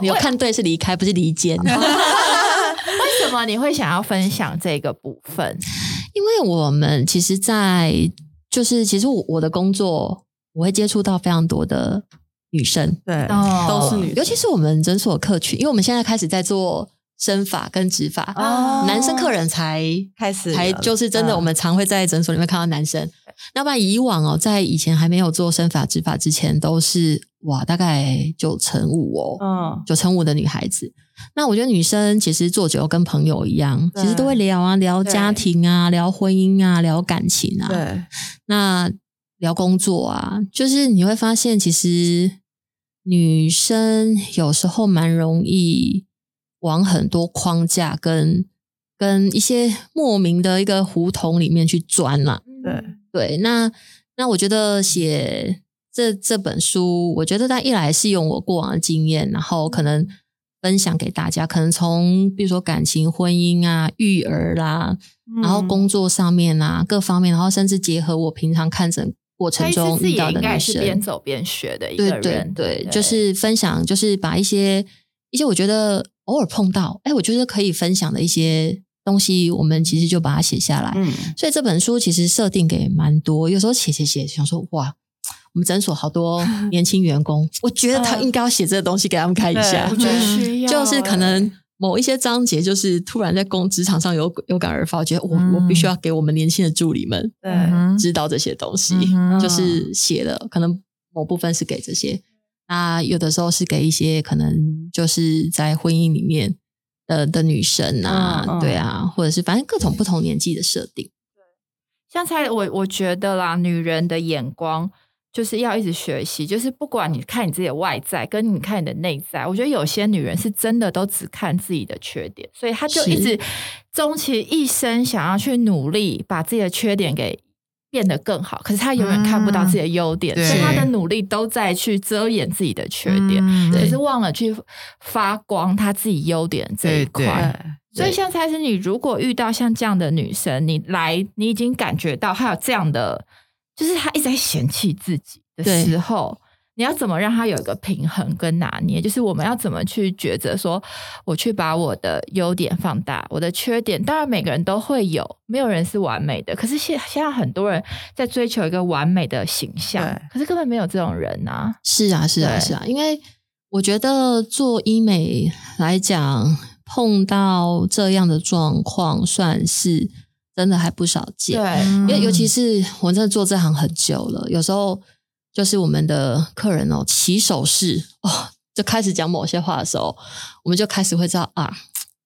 Speaker 4: 你有看对是离开，不是离间。》。
Speaker 3: 为什么你会想要分享这个部分？
Speaker 4: 因为我们其实在，就是其实我我的工作，我会接触到非常多的女生，
Speaker 2: 对，
Speaker 3: 哦
Speaker 2: 都是女生，
Speaker 4: 尤其是我们诊所客群，因为我们现在开始在做生发跟植发，
Speaker 3: 哦。
Speaker 4: 男生客人才
Speaker 2: 开始
Speaker 4: 才就是真的，
Speaker 2: 嗯。
Speaker 4: 我们常会在诊所里面看到男生。那不然以往哦，在以前还没有做生发植发之前，都是哇，大概九成五哦，
Speaker 2: 嗯，
Speaker 4: 九成五的女孩子。那我觉得女生其实做久跟朋友一样，其实都会聊啊，聊家庭啊，聊婚姻啊，聊感情啊，
Speaker 2: 对，
Speaker 4: 那聊工作啊，就是你会发现，其实女生有时候蛮容易往很多框架跟跟一些莫名的一个胡同里面去钻啦、
Speaker 2: 对。
Speaker 4: 对，那那我觉得写这这本书，我觉得它一来是用我过往的经验，然后可能分享给大家，可能从比如说感情、婚姻啊、育儿啦，然后
Speaker 2: 嗯
Speaker 4: 工作上面啊各方面，然后甚至结合我平常看诊过程中遇到的女
Speaker 3: 应该是边，走边学的一个
Speaker 4: 对
Speaker 3: 人，
Speaker 4: 对对，就是分享，就是把一些一些我觉得偶尔碰到，哎，我觉得可以分享的一些东西，我们其实就把它写下来。
Speaker 2: 嗯，
Speaker 4: 所以这本书其实设定给蛮多，有时候写写写，想说哇，我们诊所好多 年轻员工，我觉得他应该要写这个东西给他们看一下。
Speaker 3: 我，觉得需要，
Speaker 4: 就是可
Speaker 3: 欸。
Speaker 4: 能某一些章节，就是突然在工职场上有有感而发，我觉得我、
Speaker 1: 嗯。
Speaker 4: 我必须要给我们年轻的助理们
Speaker 2: 对，
Speaker 1: 嗯
Speaker 4: 知道这些东西，
Speaker 1: 嗯
Speaker 4: 就是写了，可能某部分是给这些，那有的时候是给一些可能就是在婚姻里面的的女生啊，
Speaker 2: 嗯嗯
Speaker 4: 对啊，或者是反正各种不同年纪的设定。
Speaker 3: 像蔡我我觉得啦，女人的眼光就是要一直学习，就是不管你看你自己的外在，跟你看你的内在，我觉得有些女人是真的都只看自己的缺点，所以她就一直终其一生想要去努力把自己的缺点给。变得更好，可是他永远看不到自己的优点，
Speaker 1: 嗯
Speaker 3: 所以她的努力都在去遮掩自己的缺点，
Speaker 1: 嗯
Speaker 3: 可是忘了去发光他自己优点这一块。所以，像蔡司，你如果遇到像这样的女生，你来，你已经感觉到她有这样的，就是她一直在嫌弃自己的时候，你要怎么让它有一个平衡跟拿捏？就是我们要怎么去抉择，说我去把我的优点放大，我的缺点，当然每个人都会有，没有人是完美的。可是现现在很多人在追求一个完美的形象，可是根本没有这种人啊。
Speaker 4: 是啊，是啊，是啊，因为我觉得做医美来讲，碰到这样的状况，算是真的还不少见。
Speaker 3: 对，
Speaker 4: 因为尤其是我真的做这行很久了，有时候就是我们的客人哦，起手式哦，就开始讲某些话的时候，我们就开始会知道啊，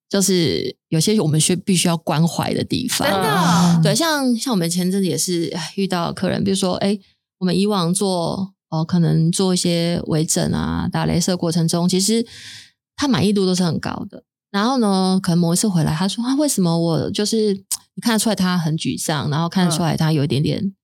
Speaker 4: 就是有些我们需必须要关怀的地方。
Speaker 3: 真的
Speaker 4: 对，像像我们前阵子也是哎遇到客人，比如说，哎，我们以往做哦，可能做一些微整啊、打镭射过程中，其实他满意度都是很高的。然后呢，可能某一次回来，他说：“啊，为什么我就是你看得出来他很沮丧，然后看得出来他有一点点、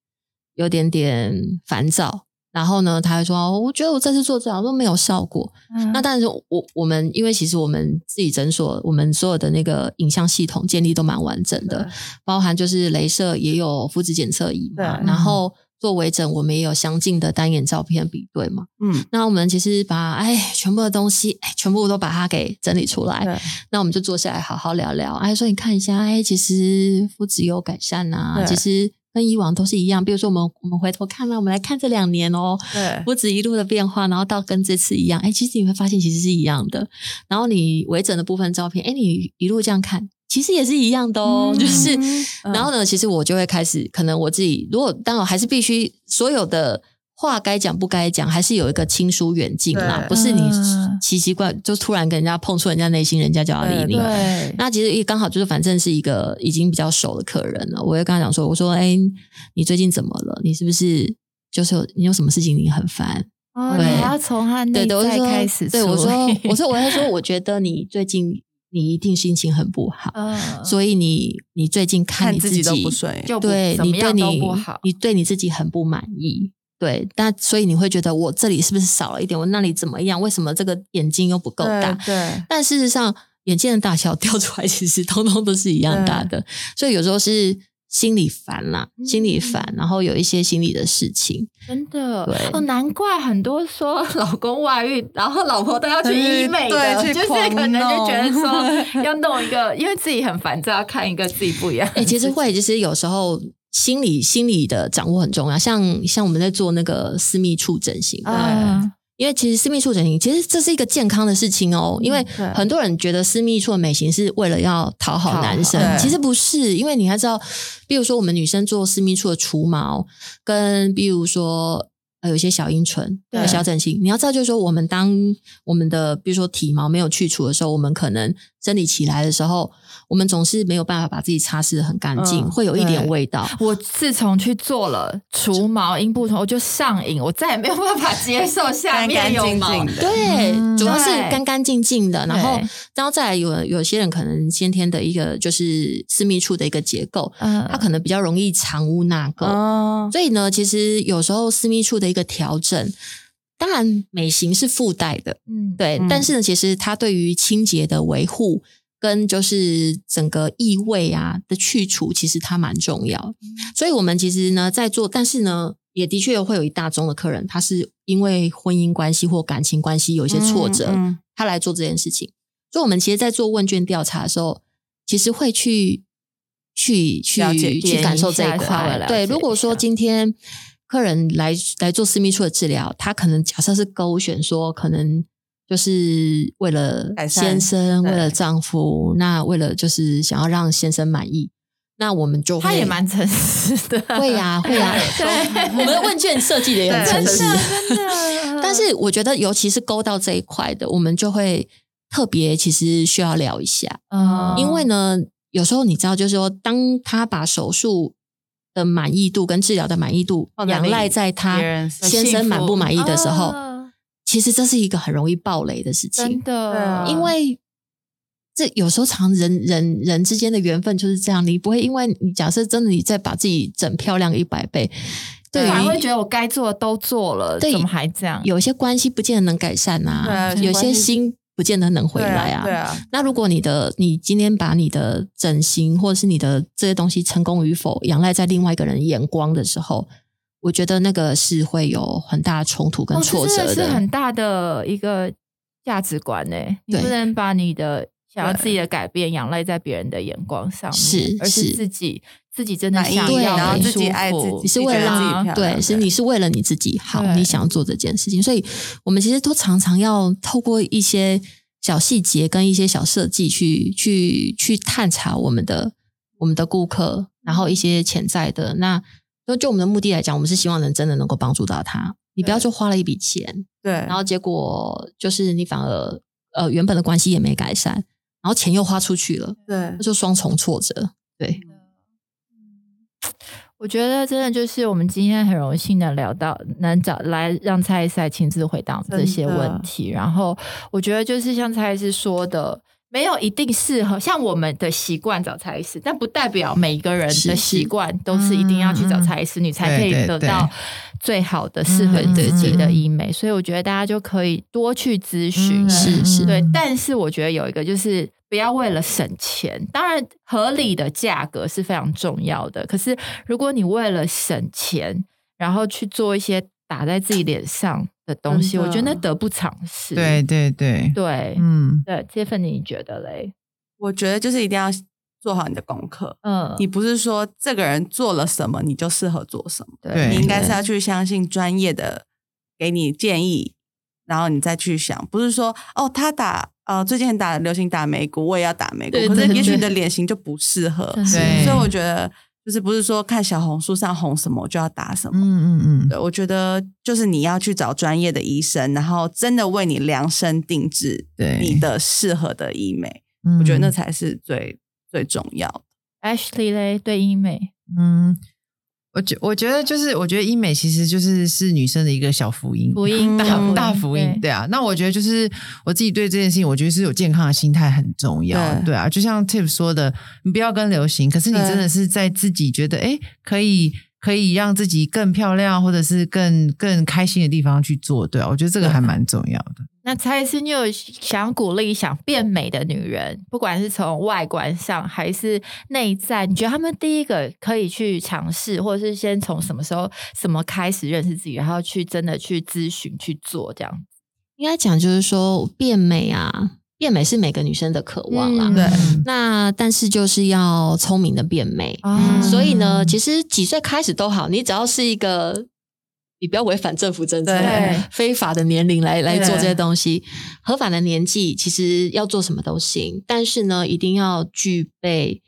Speaker 4: 有点点烦躁。然后呢，他会说：哦我觉得我这次做治疗都没有效果。
Speaker 3: 嗯
Speaker 4: 那但是我我们因为其实我们自己诊所，我们所有的那个影像系统建立都蛮完整的，包含就是镭射也有肤质检测仪嘛，
Speaker 2: 对
Speaker 4: 然后做微整我们也有相近的单眼照片比对嘛。
Speaker 2: 嗯，
Speaker 4: 那我们其实把哎全部的东西哎全部都把它给整理出来，
Speaker 2: 对，
Speaker 4: 那我们就坐下来好好聊聊。哎，说你看一下，哎，其实肤质有改善啊，其实跟以往都是一样。比如说，我们我们回头看了，我们来看这两年哦，
Speaker 2: 对，
Speaker 4: 不止一路的变化，然后到跟这次一样，哎，其实你会发现其实是一样的。然后你微整的部分照片，哎，你一路这样看，其实也是一样的哦。
Speaker 2: 嗯
Speaker 4: 就是，
Speaker 2: 嗯
Speaker 4: 然后呢，其实我就会开始，可能我自己如果当然还是必须所有的。话该讲不该讲，还是有一个亲疏远近啦，不是你
Speaker 3: 嗯
Speaker 4: 奇奇怪就突然跟人家碰触人家内心，人家就要理你。
Speaker 3: 对，
Speaker 4: 那其实也刚好就是，反正是一个已经比较熟的客人了。我就跟他讲说：“我说，哎、你最近怎么了？你是不是就是有你有什么事情你很烦？
Speaker 3: 哦，
Speaker 4: 对
Speaker 3: 你要从他内在开始，
Speaker 4: 对我说，我说我会说，我觉得你最近 你一定心情很不好，
Speaker 3: 嗯，
Speaker 4: 所以你你最近看你
Speaker 2: 看自己都不顺眼，
Speaker 3: 就不
Speaker 4: 对
Speaker 3: 怎么样
Speaker 4: 你对你
Speaker 3: 都不好，
Speaker 4: 你对你自己很不满意。对，那所以你会觉得我这里是不是少了一点？我那里怎么样？为什么这个眼睛又不够大？
Speaker 2: 对对
Speaker 4: 但事实上，眼睛的大小 掉出来，其实通通都是一样大的。所以有时候是心里烦啦，
Speaker 3: 嗯
Speaker 4: 心里烦，然后有一些心理的事情。
Speaker 3: 真的
Speaker 4: 对
Speaker 3: 哦，难怪很多说 老公外遇，然后老婆都要去医美的，
Speaker 2: 对
Speaker 3: 就是可能就觉得
Speaker 2: 弄
Speaker 3: 说 要弄一个，因为自己很烦躁，要看一个自己不一样的
Speaker 4: 哎、
Speaker 3: 事情。
Speaker 4: 其实会，其实有时候心理心理的掌握很重要。像像我们在做那个私密处整形，
Speaker 3: 啊，
Speaker 4: 因为其实私密处整形，其实这是一个健康的事情哦。因为很多人觉得私密处的美型是为了要讨好男生其实不是。因为你还知道，比如说我们女生做私密处的除毛，跟比如说呃有些小阴唇
Speaker 3: 对
Speaker 4: 小整形，你要知道，就是说我们当我们的比如说体毛没有去除的时候，我们可能生理起来的时候，我们总是没有办法把自己擦拭的很干净，
Speaker 2: 嗯
Speaker 4: 会有一点味道。
Speaker 3: 我自从去做了除毛阴部头，我就上瘾，我再也没有办法接受 下面
Speaker 2: 干干
Speaker 3: 有毛。
Speaker 2: 净净的，
Speaker 4: 对，
Speaker 3: 嗯
Speaker 4: 主要是
Speaker 3: 对
Speaker 4: 干干净净的，然后，然后再来有有些人可能先天的一个就是私密处的一个结构，
Speaker 3: 嗯
Speaker 4: 它可能比较容易藏污纳垢，
Speaker 2: 哦，
Speaker 4: 所以呢，其实有时候私密处的一个调整，当然美型是附带的，
Speaker 3: 嗯，
Speaker 4: 对，
Speaker 2: 嗯
Speaker 4: 但是呢，其实它对于清洁的维护。跟就是整个异味啊的去除，其实它蛮重要。所以我们其实呢在做，但是呢，也的确会有一大宗的客人，他是因为婚姻关系或感情关系有一些挫折，
Speaker 2: 嗯嗯
Speaker 4: 他来做这件事情。所以，我们其实，在做问卷调查的时候，其实会去去去去感受这一。块对，如果说今天客人来来做私密处的治疗，他可能假设是勾选说，可能就是为了先生，
Speaker 2: 对
Speaker 4: 为了丈夫，那为了就是想要让先生满意，那我们就会
Speaker 3: 他也蛮诚实的，
Speaker 4: 会呀、会呀、我们的问卷设计的也很
Speaker 2: 对
Speaker 4: 诚实。但是我觉得，尤其是勾到这一块的，我们就会特别其实需要聊一下，
Speaker 3: 嗯
Speaker 4: 因为呢，有时候你知道，就是说，当他把手术的满意度跟治疗的满意度仰赖在他先生满不满意的时候，
Speaker 3: 啊
Speaker 4: 其实这是一个很容易爆雷的事情
Speaker 3: 真
Speaker 4: 情，
Speaker 3: 的，
Speaker 4: 因为。这有时候常人人人之间的缘分就是这样，你不会因为你假设真的你再把自己整漂亮一百倍，对
Speaker 3: 反而会觉得我该做的都做了，
Speaker 4: 对
Speaker 3: 怎么还这样？
Speaker 4: 有些关系不见得能改善
Speaker 2: 对
Speaker 4: 啊，
Speaker 2: 啊
Speaker 4: 有些心不见得能回
Speaker 2: 对
Speaker 4: 来
Speaker 2: 啊，对啊，
Speaker 4: 那如果你的你今天把你的整形或者是你的这些东西成功与否仰赖在另外一个人眼光的时候，我觉得那个是会有很大的冲突跟
Speaker 3: 哦
Speaker 4: 挫折
Speaker 3: 的是很大的一个价值观呢。你不能把你的想要自己的改变仰赖在别人的眼光上面，
Speaker 4: 是
Speaker 3: 而是
Speaker 4: 是
Speaker 3: 自己自己真的想要，
Speaker 4: 然后
Speaker 2: 自己爱自己
Speaker 4: 你是为了
Speaker 2: 自己
Speaker 4: 对，是你是为了你自己好，你想要做这件事情，所以我们其实都常常要透过一些小细节跟一些小设计去去去探查我们的我们的顾客，然后一些潜在的那。就就我们的目的来讲，我们是希望能真的能够帮助到他。你不要
Speaker 2: 对
Speaker 4: 就花了一笔钱，
Speaker 2: 对，
Speaker 4: 然后结果就是你反而呃原本的关系也没改善，然后钱又花出去了，
Speaker 2: 对
Speaker 4: 那就双重挫折。对，
Speaker 3: 我觉得真的就是我们今天很荣幸的聊到，能找来让蔡医师亲自回答这些问题。然后我觉得就是像蔡医师说的，没有一定适合，像我们的习惯找蔡医师，但不代表每一个人的习惯都是一定要去找蔡医师，你才可以得到最好的适合
Speaker 1: 嗯
Speaker 3: 自己的医美。所以我觉得大家就可以多去咨询。
Speaker 1: 嗯
Speaker 4: 是是
Speaker 3: 对
Speaker 1: 嗯，
Speaker 3: 但是我觉得有一个就是不要为了省钱，当然合理的价格是非常重要的。可是如果你为了省钱，然后去做一些打在自己脸上的东西，我觉得那得不偿失。
Speaker 1: 对对对，
Speaker 3: 对、
Speaker 1: 嗯，
Speaker 3: 对，Tiffany 你觉得嘞？
Speaker 2: 我觉得就是一定要做好你的功课。
Speaker 3: 嗯，
Speaker 2: 你不是说这个人做了什么你就适合做什么，
Speaker 1: 对
Speaker 2: 你应该是要去相信专业的给你建议，然后你再去想，不是说哦他打呃最近很打流行打眉骨，我也要打眉骨，可是也许你的脸型就不适合，
Speaker 1: 对
Speaker 2: 所以我觉得就是不是说看小红书上红什么我就要打什么。
Speaker 1: 嗯嗯嗯，
Speaker 2: 对，我觉得就是你要去找专业的医生，然后真的为你量身定制
Speaker 1: 对
Speaker 2: 你的适合的医美，
Speaker 1: 嗯
Speaker 2: 我觉得那才是最最重要的。
Speaker 3: Ashley 嘞，对医美，
Speaker 1: 嗯，我觉我觉得就是，我觉得医美其实就是是女生的一个小福音，
Speaker 3: 福音
Speaker 2: 嗯
Speaker 1: 大
Speaker 3: 小
Speaker 1: 大福音，
Speaker 3: 对
Speaker 1: 对啊。那我觉得就是我自己对这件事情，我觉得是有健康的心态很重要，
Speaker 2: 对
Speaker 1: 对啊。就像 Tip 说的，你不要跟流行，可是你真的是在自己觉得哎可以可以让自己更漂亮，或者是更更开心的地方去做，对啊。我觉得这个还蛮重要的。
Speaker 3: 那蔡医师，你有想鼓励想变美的女人，不管是从外观上还是内在，你觉得她们第一个可以去尝试，或者是先从什么时候、什么开始认识自己，然后去真的去咨询去做这样？
Speaker 4: 应该讲就是说变美啊，变美是每个女生的渴望啦。
Speaker 3: 嗯
Speaker 2: 对
Speaker 4: 那但是就是要聪明的变美，
Speaker 3: 啊
Speaker 4: 所以呢，其实几岁开始都好，你只要是一个。你不要违反政府政策，非法的年龄来来做这些东西。合法的年纪其实要做什么都行，但是呢，一定要具备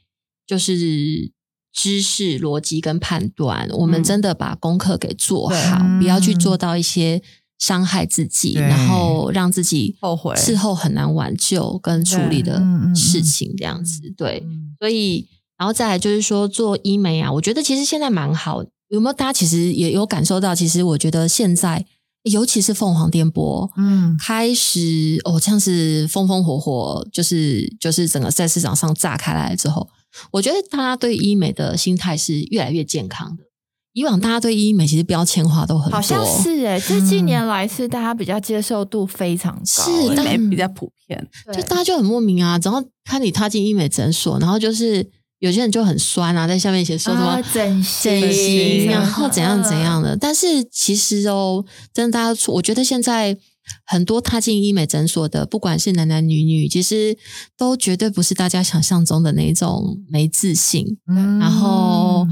Speaker 4: 就是知识、逻辑跟判断。我们
Speaker 2: 嗯
Speaker 4: 真的把功课给做
Speaker 2: 对
Speaker 4: 好，不要去
Speaker 1: 嗯
Speaker 4: 做到一些伤害自己，然后让自己
Speaker 2: 后悔
Speaker 4: 事后很难挽救跟处理的事情，这样子。对，
Speaker 1: 嗯
Speaker 4: 所以然后再来就是说做医美啊，我觉得其实现在蛮好。有没有大家其实也有感受到？其实我觉得现在，尤其是凤凰电波，
Speaker 1: 嗯
Speaker 4: 开始哦，这样子风风火火，就是就是整个在市场上炸开来之后，我觉得大家对医美的心态是越来越健康的。以往大家对医美其实标签化都很多，
Speaker 3: 好像是哎、这近年来是大家比较接受度非常高、
Speaker 4: 是
Speaker 3: 欸
Speaker 4: 但
Speaker 2: 美比较普遍，
Speaker 4: 就大家就很莫名啊，然后看你踏进医美诊所，然后就是有些人就很酸啊，在下面写说什么、
Speaker 3: 啊整形
Speaker 4: 然后怎样怎样
Speaker 3: 的。
Speaker 4: 的。但是其实哦，真的大家，我觉得现在很多踏进医美诊所的，不管是男男女女，其实都绝对不是大家想象中的那种没自信，
Speaker 1: 嗯
Speaker 4: 然后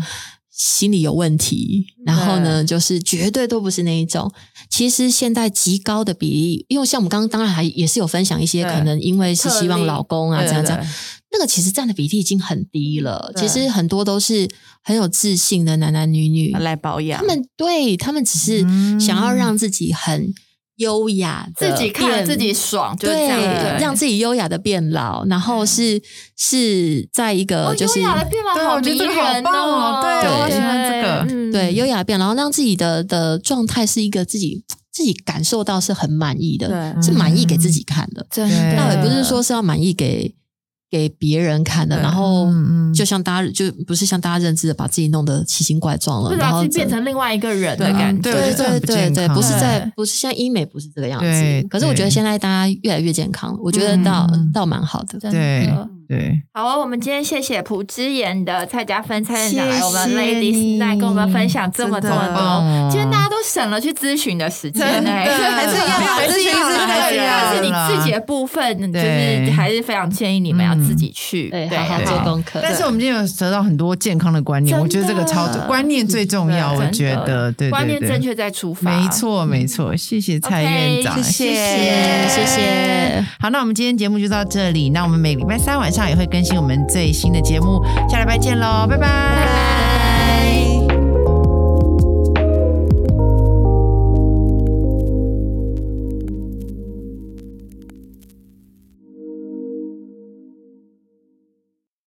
Speaker 4: 心理有问题，然后呢，就是绝对都不是那一种。其实现在极高的比例，因为像我们刚刚当然还也是有分享一些可能因为是希望老公啊
Speaker 2: 对
Speaker 4: 这样这样
Speaker 2: 对，
Speaker 4: 那个其实占的比例已经很低了。其实很多都是很有自信的男男女女，
Speaker 2: 来保养
Speaker 4: 他们对他们只是
Speaker 1: 嗯
Speaker 4: 想要让自己很优雅的
Speaker 3: 自己看了自己爽，就是
Speaker 4: 对
Speaker 3: 这样对
Speaker 4: 让自己优雅的变老，然后是是在一个
Speaker 3: 哦
Speaker 4: 就是
Speaker 3: 优雅的变老
Speaker 1: 对
Speaker 3: 好
Speaker 1: 我觉得这个好
Speaker 3: 迷人
Speaker 1: 棒哦对
Speaker 4: 我喜
Speaker 1: 欢这个
Speaker 3: 嗯。
Speaker 4: 对优雅变，然后让自己的的状态是一个自己自己感受到是很满意的，是满意给自己看的。
Speaker 3: 真
Speaker 1: 对
Speaker 3: 的，
Speaker 4: 倒也不是说是要满意给给别人看的，然后就像大家就不是像大家认知的把自己弄得奇形怪状了，然后
Speaker 3: 变成另外一个人的感觉。
Speaker 1: 对
Speaker 4: 对对对不是在不是现在医美不是这个样
Speaker 1: 对
Speaker 4: 子，可是我觉得现在大家越来越健康，我觉得倒
Speaker 1: 嗯
Speaker 4: 倒蛮好的。
Speaker 1: 对
Speaker 3: 的。
Speaker 1: 对，
Speaker 3: 好啊，我们今天谢谢蒲之言的蔡家芬蔡院长来我们 Ladies
Speaker 1: 你
Speaker 3: Night 跟我们分享这么这么
Speaker 1: 哦。
Speaker 3: 多，今天大家都省了去咨询的时间呢，
Speaker 2: 真的。还是要啦
Speaker 3: 还是要啦
Speaker 2: 还是要啦
Speaker 3: 但是你自己的部分，就是
Speaker 1: 对
Speaker 3: 还是非常建议你们要自己去，
Speaker 4: 对，好好
Speaker 3: 对
Speaker 4: 做功课。
Speaker 1: 但是我们今天有得到很多健康的观念，我觉得这个超观念最重要，
Speaker 3: 对
Speaker 1: 我觉得。对，对对。
Speaker 3: 观念正确再出发，
Speaker 1: 没错，没错，谢谢。蔡院长
Speaker 2: 谢
Speaker 4: 谢。谢谢。
Speaker 1: 好，那我们今天节目就到这里，那我们每礼拜三晚上上也会更新我们最新的节目。下礼拜见喽拜拜。